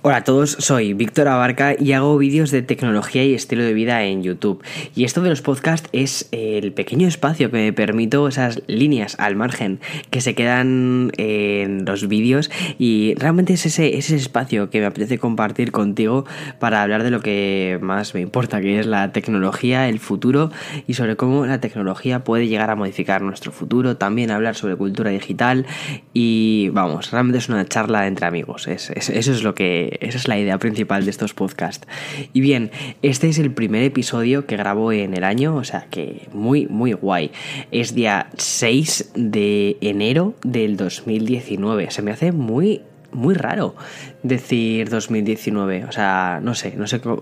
Hola a todos, soy Víctor Abarca y hago vídeos de tecnología y estilo de vida en YouTube. Y esto de los podcasts es el pequeño espacio que me permito esas líneas al margen que se quedan en los vídeos y realmente es ese, ese espacio que me apetece compartir contigo para hablar de lo que más me importa, que es la tecnología, el futuro y sobre cómo la tecnología puede llegar a modificar nuestro futuro, también hablar sobre cultura digital y vamos, realmente es una charla entre amigos, eso es lo que esa es la idea principal de estos podcasts. Y bien, este es el primer episodio que grabo en el año, o sea que muy, muy guay. Es día 6 de enero del 2019. Se me hace muy muy raro decir 2019. O sea, no sé, no sé cómo,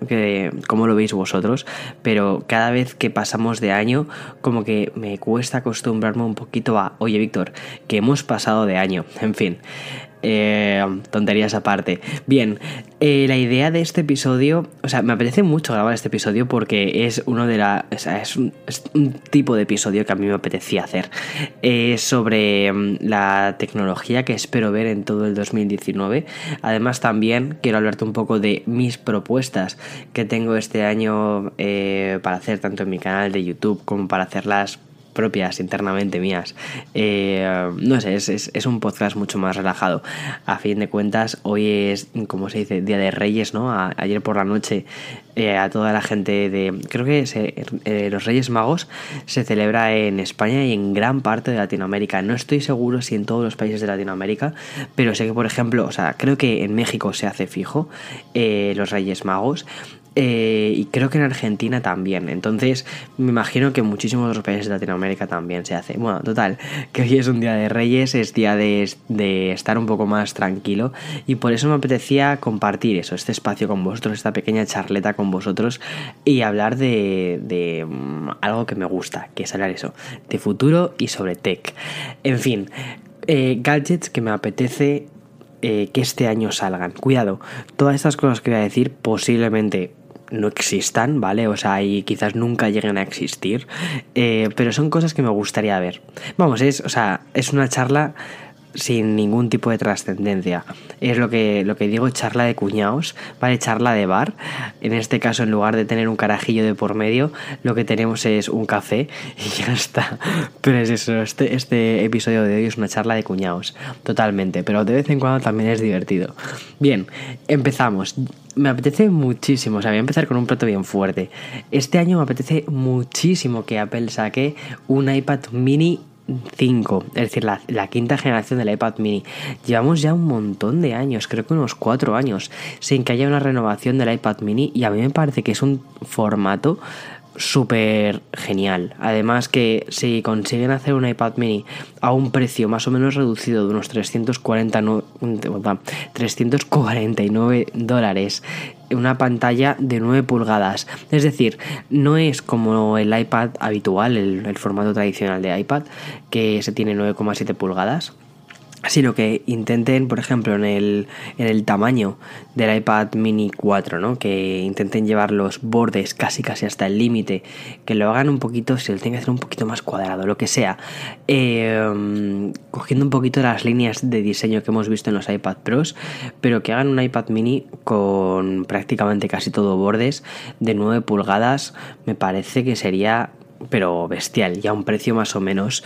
cómo, lo veis vosotros, pero cada vez que pasamos de año, como que me cuesta acostumbrarme un poquito a, oye Víctor, que hemos pasado de año. En fin, eh, tonterías aparte. Bien, eh, la idea de este episodio, o sea, me apetece mucho grabar este episodio porque es uno de la, es, un, tipo de episodio que a mí me apetecía hacer eh, sobre mm, la tecnología que espero ver en todo el 2019. Además, también quiero hablarte un poco de mis propuestas que tengo este año para hacer tanto en mi canal de YouTube como para hacerlas propias internamente mías. Eh, no sé, es, un podcast mucho más relajado. A fin de cuentas, hoy es, como se dice, Día de Reyes, ¿no? ayer por la noche eh, a toda la gente de... Creo que eh, los Reyes Magos se celebra en España y en gran parte de Latinoamérica. No estoy seguro si en todos los países de Latinoamérica, pero sé que, por ejemplo, o sea, creo que en México se hace fijo los Reyes Magos eh, y creo que en Argentina también. Entonces, me imagino que en muchísimos otros países de Latinoamérica también se hace. Bueno, total, que hoy es un día de Reyes, es día de, estar un poco más tranquilo. Y por eso me apetecía compartir eso, este espacio con vosotros, esta pequeña charleta con vosotros y hablar de, mm, algo que me gusta, que es hablar eso, de futuro y sobre tech. En fin, eh, gadgets que me apetece eh, que este año salgan. Cuidado, todas estas cosas que voy a decir posiblemente no existan, ¿vale? O sea, y quizás nunca lleguen a existir, eh, pero son cosas que me gustaría ver. Vamos, es, o sea, es una charla sin ningún tipo de trascendencia. Es lo que, lo que digo, charla de cuñados, ¿vale? Charla de bar. En este caso, en lugar de tener un carajillo de por medio, lo que tenemos es un café y ya está. Pero es eso, este, este episodio de hoy es una charla de cuñados, totalmente. Pero de vez en cuando también es divertido. Bien, empezamos. Me apetece muchísimo, o sea, voy a empezar con un plato bien fuerte. Este año me apetece muchísimo que Apple saque un iPad mini 5, es decir, la, quinta generación del iPad mini. Llevamos ya un montón de años, creo que unos 4 años, sin que haya una renovación del iPad mini y a mí me parece que es un formato súper genial. Además que si consiguen hacer un iPad mini a un precio más o menos reducido de unos 349 dólares, una pantalla de 9 pulgadas. Es decir, no es como el iPad habitual, el, el formato tradicional de iPad, que se tiene 9,7 pulgadas sino que intenten, por ejemplo, en el, en el tamaño del iPad mini 4, ¿no? que intenten llevar los bordes casi casi hasta el límite, que lo hagan un poquito, si lo tienen que hacer un poquito más cuadrado, lo que sea, eh, cogiendo un poquito las líneas de diseño que hemos visto en los iPad Pros, pero que hagan un iPad mini con prácticamente casi todo bordes de 9 pulgadas, me parece que sería pero bestial y a un precio más o menos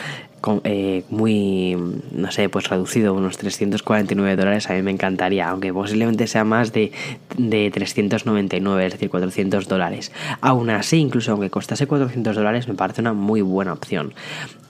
eh, muy, no sé, pues reducido, unos 349 dólares, a mí me encantaría, aunque posiblemente sea más de, de 399, es decir, 400 dólares. Aún así, incluso aunque costase 400 dólares, me parece una muy buena opción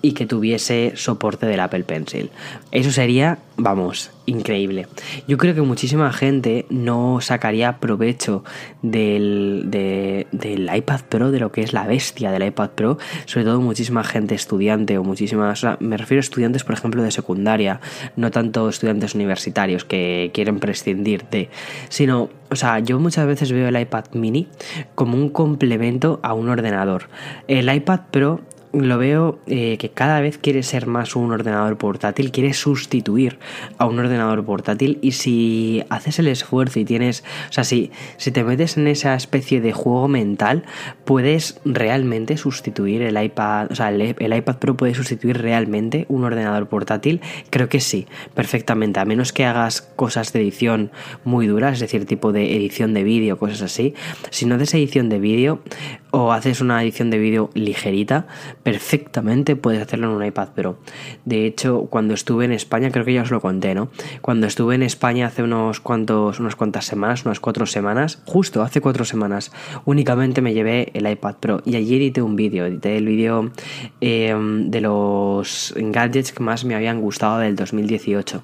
y que tuviese soporte del Apple Pencil. Eso sería, vamos, increíble. Yo creo que muchísima gente no sacaría provecho del, del iPad Pro, de lo que es la bestia del iPad Pro, sobre todo muchísima gente estudiante o muchísimas, me refiero a estudiantes, por ejemplo, de secundaria, no tanto estudiantes universitarios que quieren prescindir de, sino, o sea, yo muchas veces veo el iPad mini como un complemento a un ordenador. El iPad Pro lo veo eh, que cada vez quiere ser más un ordenador portátil, quiere sustituir a un ordenador portátil y si haces el esfuerzo y tienes, o sea, si, si te metes en esa especie de juego mental, puedes realmente sustituir el iPad, o sea, el, el iPad Pro puede sustituir realmente un ordenador portátil, creo que sí, perfectamente, a menos que hagas cosas de edición muy duras, es decir, tipo de edición de vídeo, cosas así, si no haces edición de vídeo o haces una edición de vídeo ligerita, perfectamente puedes hacerlo en un iPad Pro. De hecho, cuando estuve en España, creo que ya os lo conté, ¿no? Cuando estuve en España hace unos cuantos, unas cuantas semanas, unas cuatro semanas, justo hace cuatro semanas, únicamente me llevé el iPad Pro y allí edité un vídeo, edité el vídeo eh, de los gadgets que más me habían gustado del 2018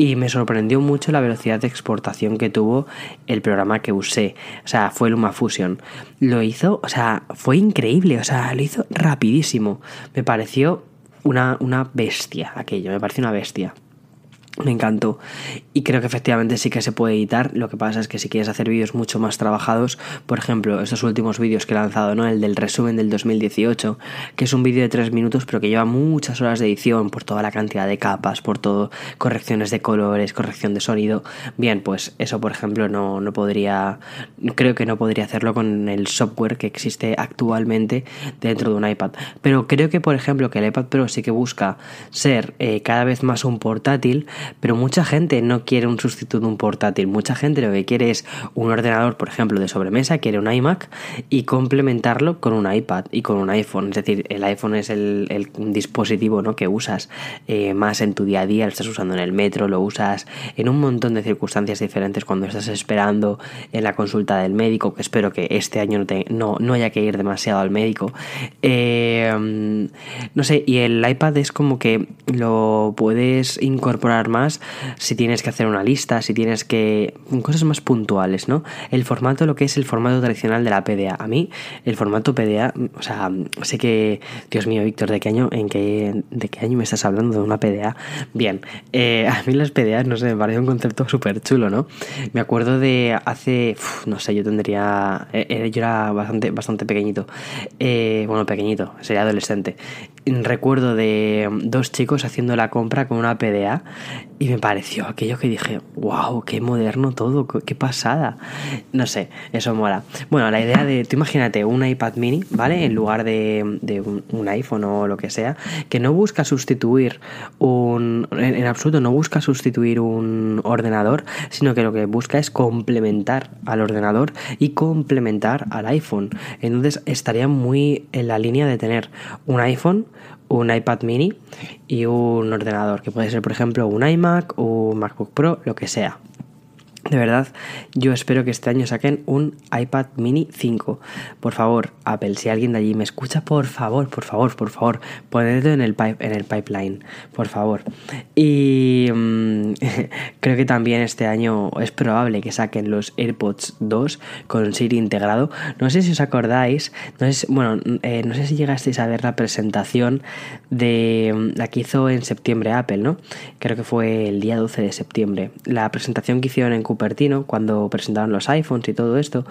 y me sorprendió mucho la velocidad de exportación que tuvo el programa que usé. O sea, fue LumaFusion. Lo hizo, sea, fue increíble, o sea, lo hizo rapidísimo. Me pareció una, una bestia aquello, me pareció una bestia. Me encantó. Y creo que efectivamente sí que se puede editar. Lo que pasa es que si quieres hacer vídeos mucho más trabajados, por ejemplo, estos últimos vídeos que he lanzado, ¿no? El del resumen del 2018, que es un vídeo de 3 minutos, pero que lleva muchas horas de edición por toda la cantidad de capas, por todo, correcciones de colores, corrección de sonido. Bien, pues eso, por ejemplo, no, no podría. Creo que no podría hacerlo con el software que existe actualmente dentro de un iPad. Pero creo que, por ejemplo, que el iPad Pro sí que busca ser eh, cada vez más un portátil pero mucha gente no quiere un sustituto de un portátil. Mucha gente lo que quiere es un ordenador, por ejemplo, de sobremesa, quiere un iMac y complementarlo con un iPad y con un iPhone. Es decir, el iPhone es el, dispositivo ¿no? que usas eh, más en tu día a día, lo estás usando en el metro, lo usas en un montón de circunstancias diferentes cuando estás esperando en la consulta del médico, que espero que este año no, no, haya que ir demasiado al médico. Eh, no sé, y el iPad es como que lo puedes incorporar más si tienes que hacer una lista, si tienes que... cosas más puntuales, ¿no? El formato, lo que es el formato tradicional de la PDA. A mí, el formato PDA, o sea, sé que... Dios mío, Víctor, ¿de qué año, en qué, de qué año me estás hablando de una PDA? Bien, eh, a mí las PDA, no sé, me parece un concepto súper chulo, ¿no? Me acuerdo de hace... no sé, yo tendría... Eh, eh, yo era bastante, bastante pequeñito. bueno, pequeñito, sería adolescente recuerdo de dos chicos haciendo la compra con una PDA y me pareció aquello que dije, wow, qué moderno todo, qué pasada. No sé, eso mola. Bueno, la idea de, tú imagínate un iPad mini, ¿vale? En lugar de, un, iPhone o lo que sea, que no busca sustituir un, en, en absoluto no busca sustituir un ordenador, sino que lo que busca es complementar al ordenador y complementar al iPhone. Entonces estaría muy en la línea de tener un iPhone un iPad mini y un ordenador, que puede ser por ejemplo un iMac, un MacBook Pro, lo que sea. De verdad, yo espero que este año saquen un iPad mini 5. Por favor, Apple, si alguien de allí me escucha, por favor, por favor, por favor, ponedlo en el, pipeline, por favor. Y mm, creo que también este año es probable que saquen los AirPods 2 con Siri integrado. No sé si os acordáis, no bueno, eh, no sé si llegasteis a ver la presentación de mm, la que hizo en septiembre Apple, ¿no? Creo que fue el día 12 de septiembre. La presentación que hicieron en Cupertino, cuando presentaron los iPhones y todo esto,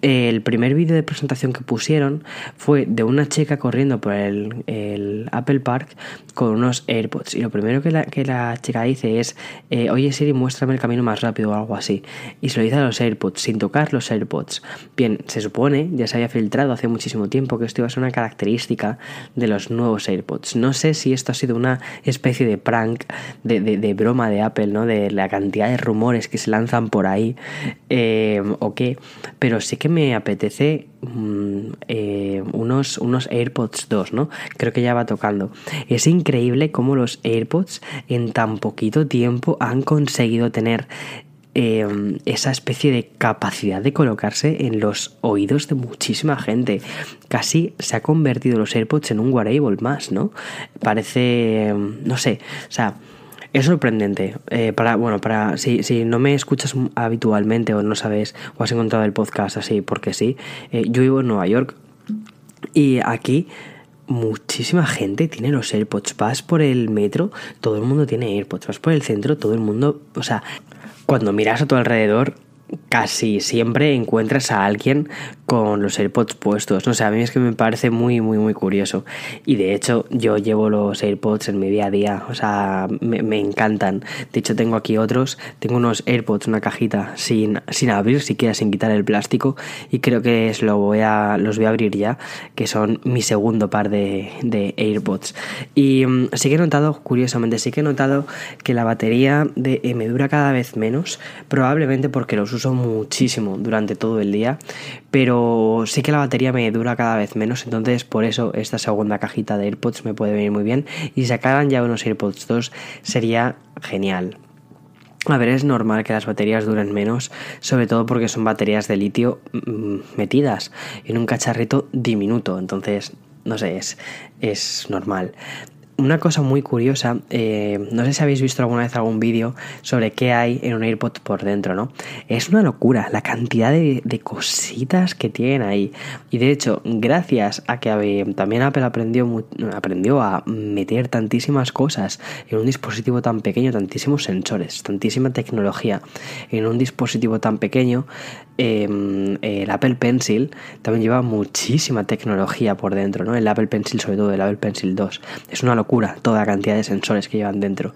el primer vídeo de presentación que pusieron fue de una chica corriendo por el, Apple Park con unos AirPods. Y lo primero que la, que la chica dice es, eh, oye Siri, muéstrame el camino más rápido o algo así. Y se lo dice a los AirPods, sin tocar los AirPods. Bien, se supone, ya se había filtrado hace muchísimo tiempo que esto iba a ser una característica de los nuevos AirPods. No sé si esto ha sido una especie de prank, de, de broma de Apple, ¿no? De la cantidad de rumores que se lanzan por ahí eh, o qué, pero sí que me apetece mm, eh, unos, unos AirPods 2, ¿no? Creo que ya va tocando. Es increíble cómo los AirPods en tan poquito tiempo han conseguido tener eh, esa especie de capacidad de colocarse en los oídos de muchísima gente. Casi se ha convertido los AirPods en un wearable más, ¿no? Parece, no sé, o sea, es sorprendente. Eh, para, bueno, para si, si, no me escuchas habitualmente o no sabes o has encontrado el podcast así porque sí, eh, yo vivo en Nueva York y aquí muchísima gente tiene los AirPods. Vas por el metro, todo el mundo tiene AirPods. Vas por el centro, todo el mundo, o sea, cuando miras a tu alrededor, casi siempre encuentras a alguien con los AirPods puestos. No sé, a mí es que me parece muy, muy, muy curioso. Y de hecho, yo llevo los AirPods en mi día a día. O sea, me, encantan. De hecho, tengo aquí otros. Tengo unos AirPods, una cajita sin, sin abrir, siquiera sin quitar el plástico. Y creo que lo voy a, los voy a abrir ya, que son mi segundo par de, de AirPods. Y mm, sí que he notado, curiosamente, sí que he notado que la batería de, eh, me dura cada vez menos. Probablemente porque los uso muchísimo durante todo el día. Pero sí que la batería me dura cada vez menos, entonces por eso esta segunda cajita de AirPods me puede venir muy bien. Y sacaran ya unos AirPods 2 sería genial. A ver, es normal que las baterías duren menos, sobre todo porque son baterías de litio mm, metidas en un cacharrito diminuto, entonces, no sé, es, es normal una cosa muy curiosa, eh, no sé si habéis visto alguna vez algún vídeo sobre qué hay en un AirPod por dentro, ¿no? Es una locura la cantidad de, cositas que tienen ahí. Y de hecho, gracias a que también Apple aprendió, aprendió a meter tantísimas cosas en un dispositivo tan pequeño, tantísimos sensores, tantísima tecnología en un dispositivo tan pequeño, em, el Apple Pencil también lleva muchísima tecnología por dentro, ¿no? El Apple Pencil, sobre todo el Apple Pencil 2. Es una locura toda la cantidad de sensores que llevan dentro.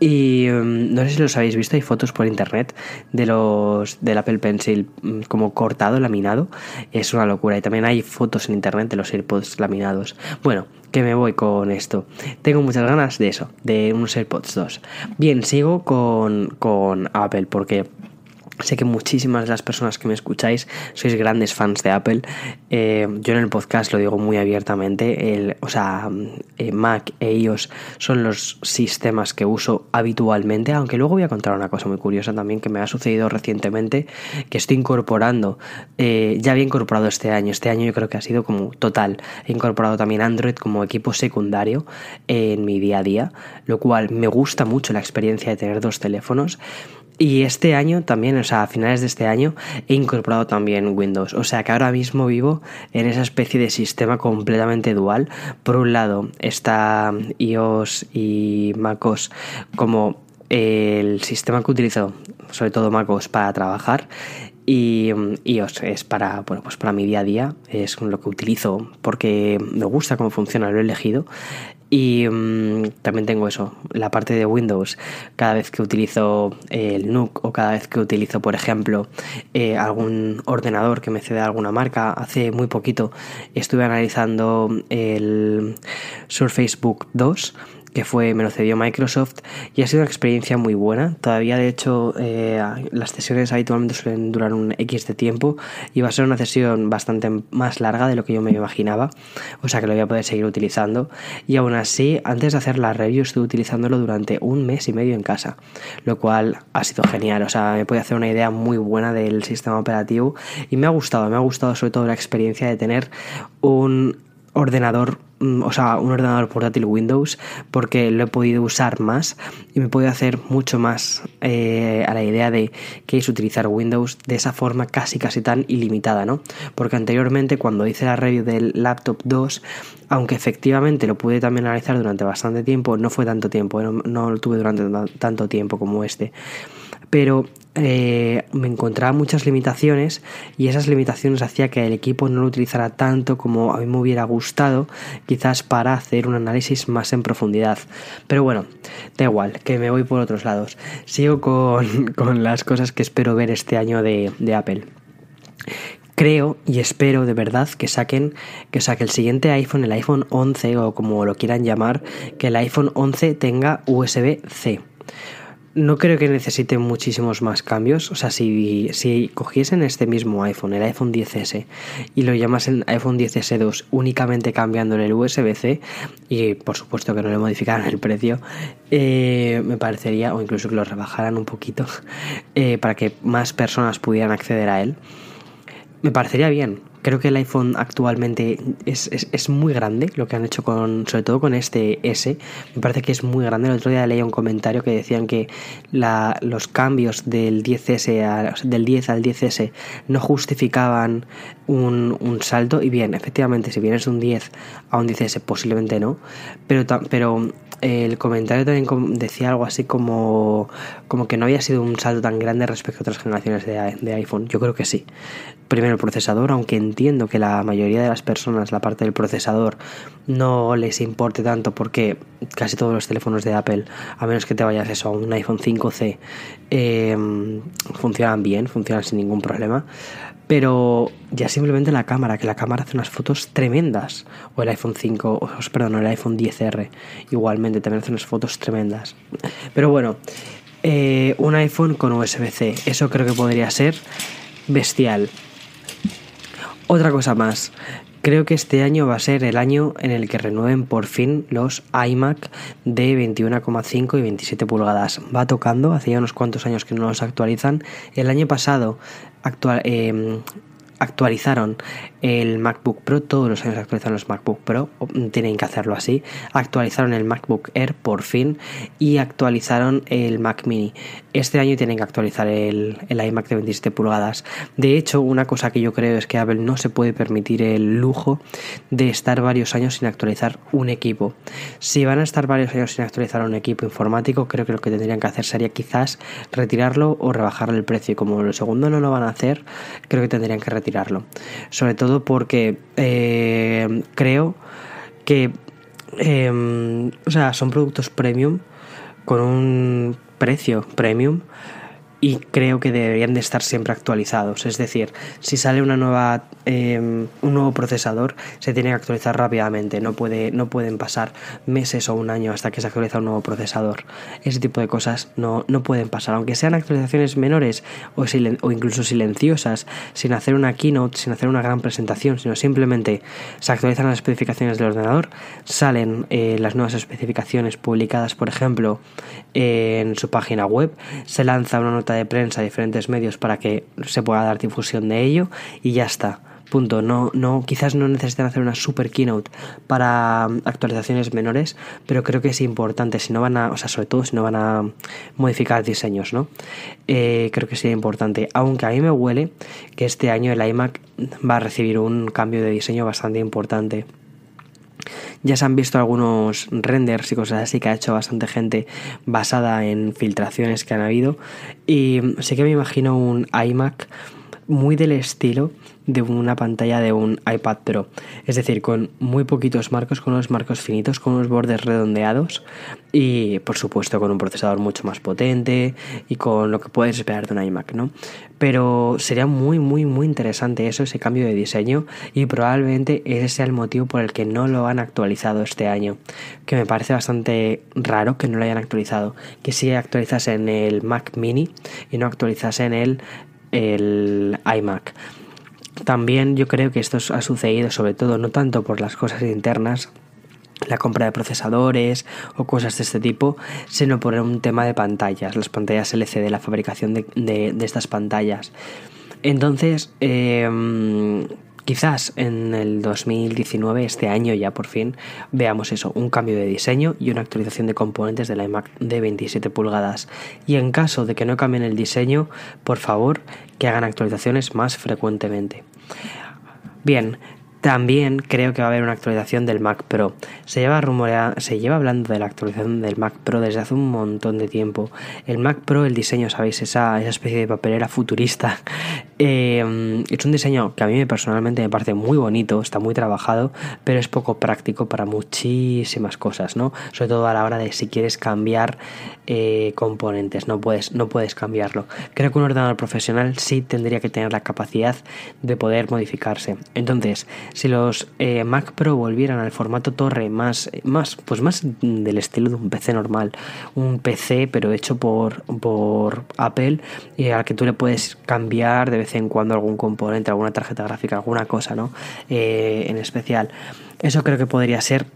Y mm, no sé si los habéis visto, hay fotos por internet de los del Apple Pencil mm, como cortado, laminado. Es una locura. Y también hay fotos en internet de los AirPods laminados. Bueno, que me voy con esto. Tengo muchas ganas de eso, de unos AirPods 2. Bien, sigo con, con Apple porque Sé que muchísimas de las personas que me escucháis sois grandes fans de Apple. Eh, yo en el podcast lo digo muy abiertamente. El, o sea, eh, Mac e iOS son los sistemas que uso habitualmente. Aunque luego voy a contar una cosa muy curiosa también que me ha sucedido recientemente. Que estoy incorporando. Eh, ya había incorporado este año. Este año yo creo que ha sido como total. He incorporado también Android como equipo secundario en mi día a día. Lo cual me gusta mucho la experiencia de tener dos teléfonos. Y este año también, o sea, a finales de este año, he incorporado también Windows. O sea que ahora mismo vivo en esa especie de sistema completamente dual. Por un lado está iOS y MacOS como el sistema que utilizo, sobre todo MacOS, para trabajar. Y iOS es para, bueno, pues para mi día a día, es lo que utilizo porque me gusta cómo funciona, lo he elegido. Y mm, también tengo eso, la parte de Windows. Cada vez que utilizo el NUC o cada vez que utilizo, por ejemplo, eh, algún ordenador que me cede alguna marca, hace muy poquito estuve analizando el Surface Book 2 que fue, me lo cedió Microsoft y ha sido una experiencia muy buena. Todavía, de hecho, eh, las sesiones habitualmente suelen durar un X de tiempo y va a ser una sesión bastante más larga de lo que yo me imaginaba, o sea que lo voy a poder seguir utilizando. Y aún así, antes de hacer la review, estuve utilizándolo durante un mes y medio en casa, lo cual ha sido genial, o sea, me puede hacer una idea muy buena del sistema operativo y me ha gustado, me ha gustado sobre todo la experiencia de tener un ordenador, o sea, un ordenador portátil Windows, porque lo he podido usar más y me puede hacer mucho más eh, a la idea de que es utilizar Windows de esa forma casi casi tan ilimitada, ¿no? Porque anteriormente cuando hice la review del laptop 2, aunque efectivamente lo pude también analizar durante bastante tiempo, no fue tanto tiempo, no, no lo tuve durante tanto tiempo como este pero eh, me encontraba muchas limitaciones y esas limitaciones hacía que el equipo no lo utilizara tanto como a mí me hubiera gustado, quizás para hacer un análisis más en profundidad. Pero bueno, da igual, que me voy por otros lados. Sigo con, las cosas que espero ver este año de, de Apple creo y espero de verdad que saquen que saque el siguiente iPhone, el iPhone 11 o como lo quieran llamar, que el iPhone 11 tenga USB-C no creo que necesite muchísimos más cambios. O sea, si, si cogiesen este mismo iPhone, el iPhone 10S, y lo llamasen iPhone 10S2 únicamente cambiando el USB-C, y por supuesto que no le modificaran el precio, eh, me parecería, o incluso que lo rebajaran un poquito, eh, para que más personas pudieran acceder a él, me parecería bien Creo que el iPhone actualmente es, es, muy grande lo que han hecho con, sobre todo con este S. Me parece que es muy grande. El otro día leí un comentario que decían que los cambios del 10S del 10 al 10S no justificaban un, un, salto. Y bien, efectivamente, si vienes de un 10 a un 10S, posiblemente no. Pero, pero el comentario también decía algo así como, como que no había sido un salto tan grande respecto a otras generaciones de, iPhone. Yo creo que sí. Primero el procesador, aunque entiendo que la mayoría de las personas la parte del procesador no les importe tanto porque casi todos los teléfonos de Apple, a menos que te vayas eso a un iPhone 5C, em, funcionan bien, funcionan sin ningún problema. Pero ya simplemente la cámara, que la cámara hace unas fotos tremendas. O el iPhone 5, perdón, el iPhone 10R, igualmente también hace unas fotos tremendas. Pero bueno, eh, un iPhone con USB-C, eso creo que podría ser bestial. Otra cosa más, creo que este año va a ser el año en el que renueven por fin los iMac de 21,5 y 27 pulgadas. Va tocando, hacía unos cuantos años que no los actualizan. El año pasado eh, actualizaron el MacBook Pro, todos los años actualizan los MacBook Pro, tienen que hacerlo así, actualizaron el MacBook Air por fin y actualizaron el Mac Mini. Este año tienen que actualizar el, iMac de 27 pulgadas. De hecho, una cosa que yo creo es que Apple no se puede permitir el lujo de estar varios años sin actualizar un equipo. Si van a estar varios años sin actualizar un equipo informático, creo que lo que tendrían que hacer sería quizás retirarlo o rebajarle el precio. Y como lo segundo no lo van a hacer, creo que tendrían que retirarlo. Sobre todo porque eh, creo que em, o sea, son productos premium con un precio premium y creo que deberían de estar siempre actualizados. Es decir, si sale una nueva, em, un nuevo procesador, se tiene que actualizar rápidamente. No, puede, no pueden pasar meses o un año hasta que se actualiza un nuevo procesador. Ese tipo de cosas no, no pueden pasar. Aunque sean actualizaciones menores o, o, incluso silenciosas, sin hacer una keynote, sin hacer una gran presentación, sino simplemente se actualizan las especificaciones del ordenador, salen eh, las nuevas especificaciones publicadas, por ejemplo, en su página web, se lanza una nota de prensa diferentes medios para que se pueda dar difusión de ello y ya está. Punto. No, no, quizás no necesitan hacer una super keynote para um, actualizaciones menores, pero creo que es importante. Si no van a, o sea, sobre todo si no van a modificar diseños, ¿no? Eh, creo que sería importante. Aunque a mí me huele que este año el iMac va a recibir un cambio de diseño bastante importante. Ya se han visto algunos renders y cosas así que ha hecho bastante gente basada en filtraciones que han habido. Y sí que me imagino un iMac muy del estilo de una pantalla de un iPad Pro. Es decir, con muy poquitos marcos, con unos marcos finitos, con unos bordes redondeados y por supuesto con un procesador mucho más potente y con lo que puedes esperar de un iMac, ¿no? Pero sería muy, muy, muy interesante eso, ese cambio de diseño y probablemente ese sea el motivo por el que no lo han actualizado este año, que me parece bastante raro que no lo hayan actualizado, que si actualizasen el Mac mini y no actualizasen el, el iMac. También yo creo que esto ha sucedido sobre todo no tanto por las cosas internas, la compra de procesadores o cosas de este tipo, sino por un tema de pantallas, las pantallas LCD, la fabricación de, de estas pantallas. Entonces, eh, Quizás en el 2019, este año ya por fin, veamos eso, un cambio de diseño y una actualización de componentes de la iMac de 27 pulgadas. Y en caso de que no cambien el diseño, por favor, que hagan actualizaciones más frecuentemente. Bien, también creo que va a haber una actualización del Mac Pro. Se lleva rumorea, se lleva hablando de la actualización del Mac Pro desde hace un montón de tiempo. El Mac Pro, el diseño, sabéis, esa, esa especie de papelera futurista. Eh, es un diseño que a mí personalmente me parece muy bonito, está muy trabajado, pero es poco práctico para muchísimas cosas, ¿no? Sobre todo a la hora de si quieres cambiar eh, componentes, no puedes, no puedes cambiarlo. Creo que un ordenador profesional sí tendría que tener la capacidad de poder modificarse. Entonces, si los eh, Mac Pro volvieran al formato torre más, más, pues más del estilo de un PC normal, un PC pero hecho por, por Apple y al que tú le puedes cambiar de vez en cuando algún componente, alguna tarjeta gráfica, alguna cosa, ¿no? Eh, en especial. Eso creo que podría ser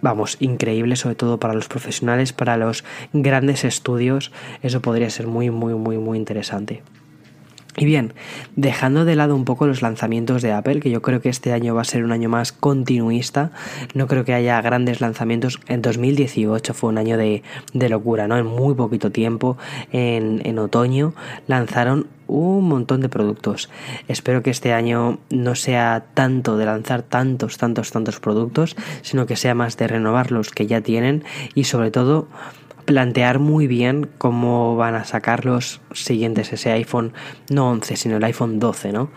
vamos, increíble, sobre todo para los profesionales, para los grandes estudios, eso podría ser muy, muy, muy, muy interesante. Y bien, dejando de lado un poco los lanzamientos de Apple, que yo creo que este año va a ser un año más continuista, no creo que haya grandes lanzamientos. En 2018 fue un año de, locura, ¿no? En muy poquito tiempo, en, en otoño, lanzaron un montón de productos. Espero que este año no sea tanto de lanzar tantos, tantos, tantos productos, sino que sea más de renovar los que ya tienen y sobre todo plantear muy bien cómo van a sacar los siguientes, ese iPhone, no 11, sino el iPhone 12, ¿no?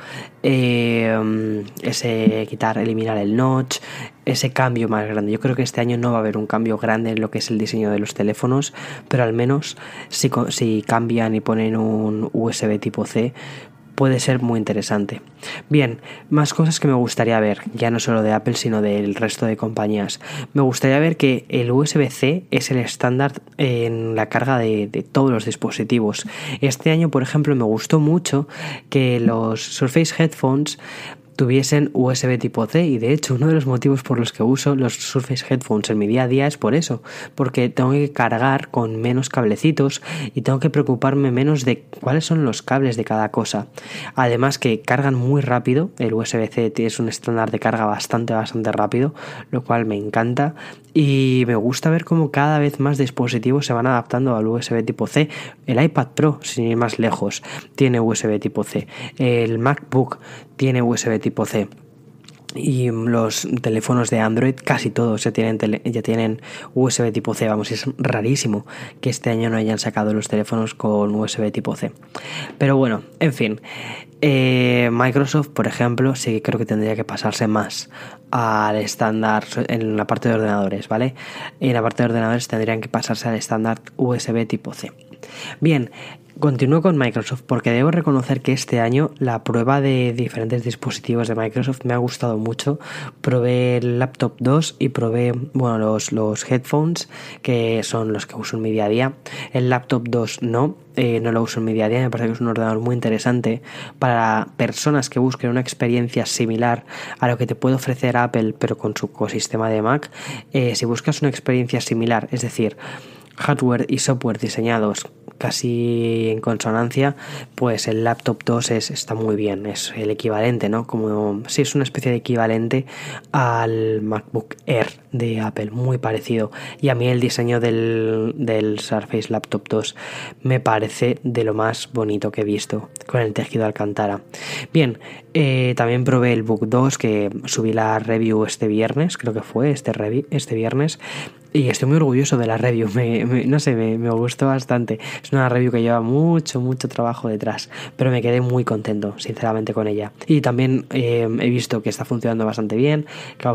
Eh, ese quitar, eliminar el notch, ese cambio más grande. Yo creo que este año no va a haber un cambio grande en lo que es el diseño de los teléfonos, pero al menos si, si cambian y ponen un USB tipo C, puede ser muy interesante. Bien, más cosas que me gustaría ver, ya no solo de Apple, sino del resto de compañías. Me gustaría ver que el USB-C es el estándar en la carga de, de, todos los dispositivos. Este año, por ejemplo, me gustó mucho que los Surface Headphones tuviesen USB tipo C y de hecho uno de los motivos por los que uso los Surface Headphones en mi día a día es por eso, porque tengo que cargar con menos cablecitos y tengo que preocuparme menos de cuáles son los cables de cada cosa. Además que cargan muy rápido, el USB-C es un estándar de carga bastante bastante rápido, lo cual me encanta y me gusta ver cómo cada vez más dispositivos se van adaptando al USB tipo C. El iPad Pro, sin ir más lejos, tiene USB tipo C. El MacBook tiene USB tipo C. Y los teléfonos de Android, casi todos ya tienen, USB tipo C. Vamos, es rarísimo que este año no hayan sacado los teléfonos con USB tipo C. Pero bueno, en fin. Eh, Microsoft, por ejemplo, sí que creo que tendría que pasarse más al estándar en la parte de ordenadores, ¿vale? En la parte de ordenadores tendrían que pasarse al estándar USB tipo C. Bien, Continúo con Microsoft porque debo reconocer que este año la prueba de diferentes dispositivos de Microsoft me ha gustado mucho. Probé el laptop 2 y probé bueno, los, los headphones que son los que uso en mi día a día. El laptop 2 no, eh, no lo uso en mi día a día, me parece que es un ordenador muy interesante para personas que busquen una experiencia similar a lo que te puede ofrecer Apple pero con su ecosistema de Mac. Eh, si buscas una experiencia similar, es decir, hardware y software diseñados casi en consonancia, pues el laptop 2 es, está muy bien, es el equivalente, ¿no? Como si es una especie de equivalente al MacBook Air de Apple, muy parecido. Y a mí el diseño del, del Surface Laptop 2 me parece de lo más bonito que he visto con el tejido Alcantara. Bien, eh, también probé el Book 2 que subí la review este viernes, creo que fue este, este viernes. Y estoy muy orgulloso de la review, no sé, me, me, gustó bastante. Es una review que lleva mucho, mucho trabajo detrás, pero me quedé muy contento, sinceramente, con ella. Y también eh, he visto que está funcionando bastante bien, que a